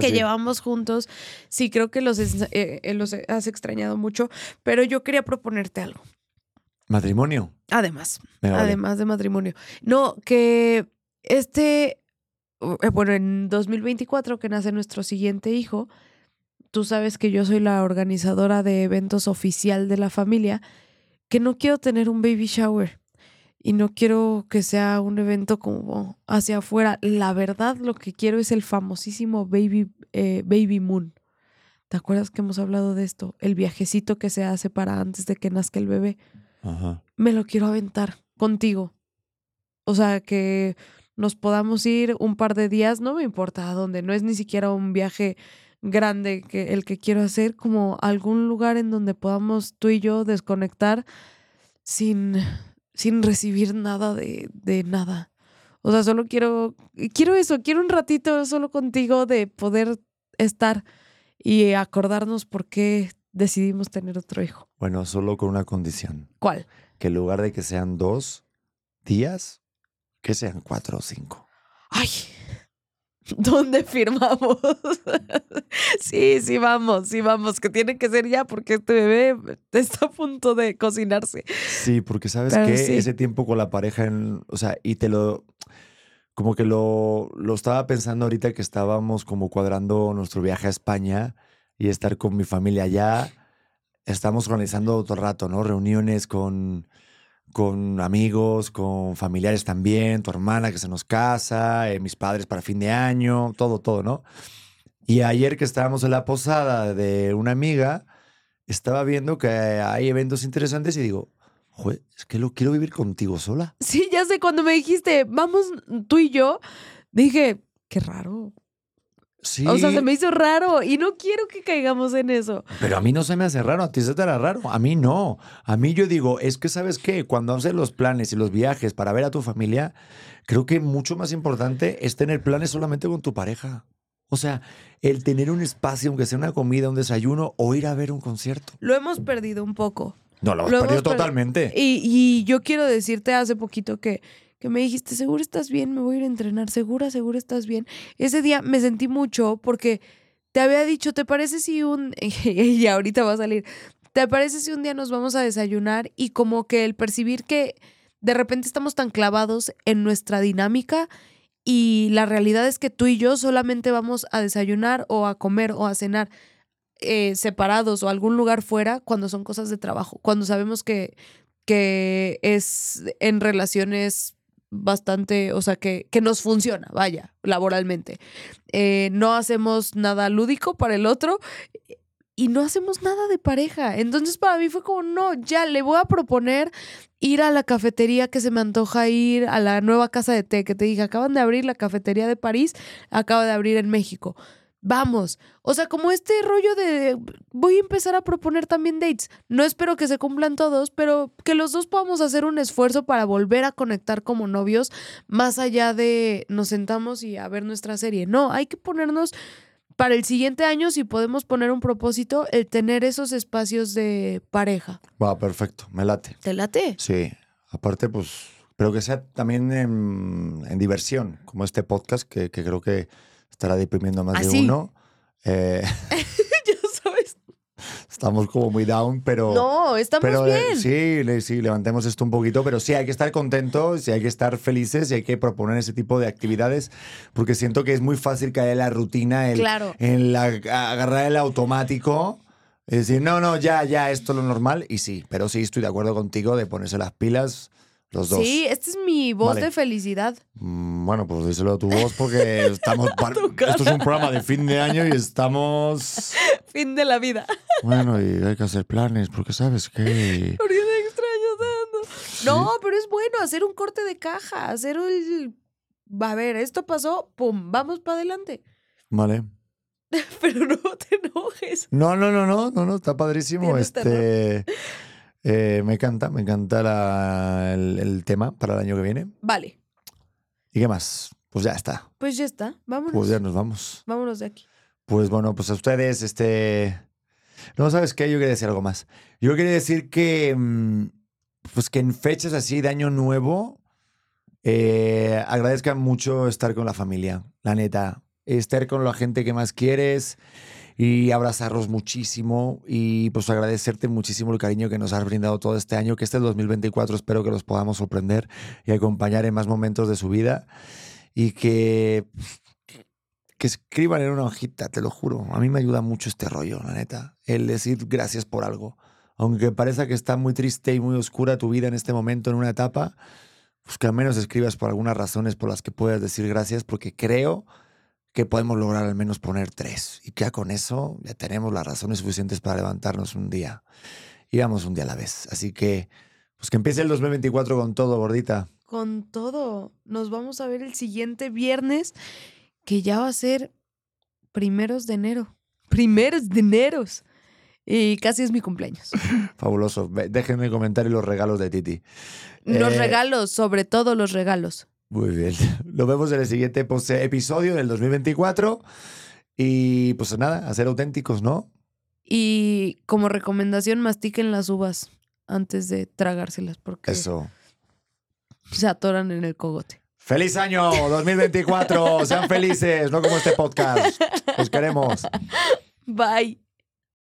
que sí. llevamos juntos, sí creo que los, eh, eh, los has extrañado mucho, pero yo quería proponerte algo. Matrimonio. Además, vale. además de matrimonio. No, que este, eh, bueno, en 2024 que nace nuestro siguiente hijo, tú sabes que yo soy la organizadora de eventos oficial de la familia, que no quiero tener un baby shower y no quiero que sea un evento como hacia afuera. La verdad, lo que quiero es el famosísimo baby, eh, baby moon. ¿Te acuerdas que hemos hablado de esto? El viajecito que se hace para antes de que nazca el bebé Ajá. me lo quiero aventar contigo. O sea, que nos podamos ir un par de días, no me importa a dónde, no es ni siquiera un viaje grande que el que quiero hacer, como algún lugar en donde podamos tú y yo desconectar sin, sin recibir nada de, de nada. O sea, solo quiero, quiero eso, quiero un ratito solo contigo de poder estar y acordarnos por qué decidimos tener otro hijo. Bueno, solo con una condición. ¿Cuál? Que en lugar de que sean dos días, que sean cuatro o cinco. Ay, ¿dónde firmamos? sí, sí, vamos, sí, vamos, que tiene que ser ya porque este bebé está a punto de cocinarse. Sí, porque sabes Pero que sí. ese tiempo con la pareja, en, o sea, y te lo, como que lo, lo estaba pensando ahorita que estábamos como cuadrando nuestro viaje a España y estar con mi familia allá. Estamos organizando el rato, ¿no? Reuniones con, con amigos, con familiares también, tu hermana que se nos casa, eh, mis padres para fin de año, todo, todo, ¿no? Y ayer que estábamos en la posada de una amiga, estaba viendo que hay eventos interesantes y digo, Joder, es que lo quiero vivir contigo sola. Sí, ya sé, cuando me dijiste, vamos tú y yo, dije, qué raro. Sí. O sea, se me hizo raro y no quiero que caigamos en eso. Pero a mí no se me hace raro, a ti se te hará raro, a mí no. A mí yo digo, es que sabes qué, cuando haces los planes y los viajes para ver a tu familia, creo que mucho más importante es tener planes solamente con tu pareja. O sea, el tener un espacio, aunque sea una comida, un desayuno o ir a ver un concierto. Lo hemos perdido un poco. No, lo perdido hemos per- totalmente. Y, y yo quiero decirte hace poquito que, que me dijiste, seguro estás bien, me voy a ir a entrenar, segura, segura estás bien. Ese día me sentí mucho porque te había dicho, ¿te parece si un... y ahorita va a salir, ¿te parece si un día nos vamos a desayunar? Y como que el percibir que de repente estamos tan clavados en nuestra dinámica y la realidad es que tú y yo solamente vamos a desayunar o a comer o a cenar eh, separados o algún lugar fuera cuando son cosas de trabajo, cuando sabemos que, que es en relaciones bastante, o sea, que, que nos funciona, vaya, laboralmente. Eh, no hacemos nada lúdico para el otro y no hacemos nada de pareja. Entonces para mí fue como, no, ya le voy a proponer ir a la cafetería que se me antoja ir, a la nueva casa de té que te dije, acaban de abrir la cafetería de París, acaba de abrir en México. Vamos, o sea, como este rollo de voy a empezar a proponer también dates. No espero que se cumplan todos, pero que los dos podamos hacer un esfuerzo para volver a conectar como novios, más allá de nos sentamos y a ver nuestra serie. No, hay que ponernos para el siguiente año, si podemos poner un propósito, el tener esos espacios de pareja. Va, perfecto, me late. ¿Te late? Sí, aparte, pues, pero que sea también en, en diversión, como este podcast, que, que creo que estará deprimiendo a más ¿Ah, de sí? uno. Eh, ya sabes. estamos como muy down, pero... No, estamos pero eh, bien. sí, le- sí, levantemos esto un poquito, pero sí hay que estar contentos, sí hay que estar felices y hay que proponer ese tipo de actividades, porque siento que es muy fácil caer en la rutina, el- Claro. en la, agarrar el automático, y decir, no, no, ya, ya, esto es lo normal, y sí, pero sí estoy de acuerdo contigo de ponerse las pilas los dos. Sí, esta es mi voz Vale. de felicidad. Mm, Bueno, pues díselo a tu voz porque estamos. Esto es un programa de fin de año y estamos. Fin de la vida. Bueno, y hay que hacer planes porque sabes que. Porque te extraño tanto. No, pero es bueno hacer un corte de caja, hacer el... A ver, esto pasó, pum, vamos para adelante. Vale. Pero no te enojes. No, no, no, no, no, no, está padrísimo. Este. Eh, me encanta, me encanta la- el, el tema para el año que viene. Vale, ¿Y qué más? Pues ya está. pues ya está, vámonos. Pues ya nos vamos. Vámonos de aquí. Pues bueno, pues a ustedes, este. No, ¿sabes qué? Yo quería decir algo más. Yo quería decir que. mm, Pues que en fechas así de año nuevo. eh, agradezcan mucho estar con la familia, la neta. Estar con la gente que más quieres y abrazarlos muchísimo y pues agradecerte muchísimo el cariño que nos has brindado todo este año, que este 2024 espero que los podamos sorprender y acompañar en más momentos de su vida y que que escriban en una hojita, te lo juro. A mí me ayuda mucho este rollo, la neta. El decir gracias por algo. Aunque parezca que está muy triste y muy oscura tu vida en este momento, en una etapa, pues que al menos escribas por algunas razones por las que puedas decir gracias, porque creo que podemos lograr al menos poner tres. Y que ya con eso ya tenemos las razones suficientes para levantarnos un día. Y vamos un día a la vez. Así que, pues que empiece el 2024 con todo, gordita. Con todo, nos vamos a ver el siguiente viernes, que ya va a ser primeros de enero. Primeros de eneros. Y casi es mi cumpleaños. Fabuloso. Déjenme comentar los regalos de Titi. Los Eh, regalos, sobre todo los regalos. Muy bien. Lo vemos en el siguiente episodio del 2024. Y pues nada, a ser auténticos, ¿no? Y como recomendación, mastiquen las uvas antes de tragárselas porque Eso. se atoran en el cogote. ¡Feliz año 2024! Sean felices, no como este podcast. Los queremos. Bye.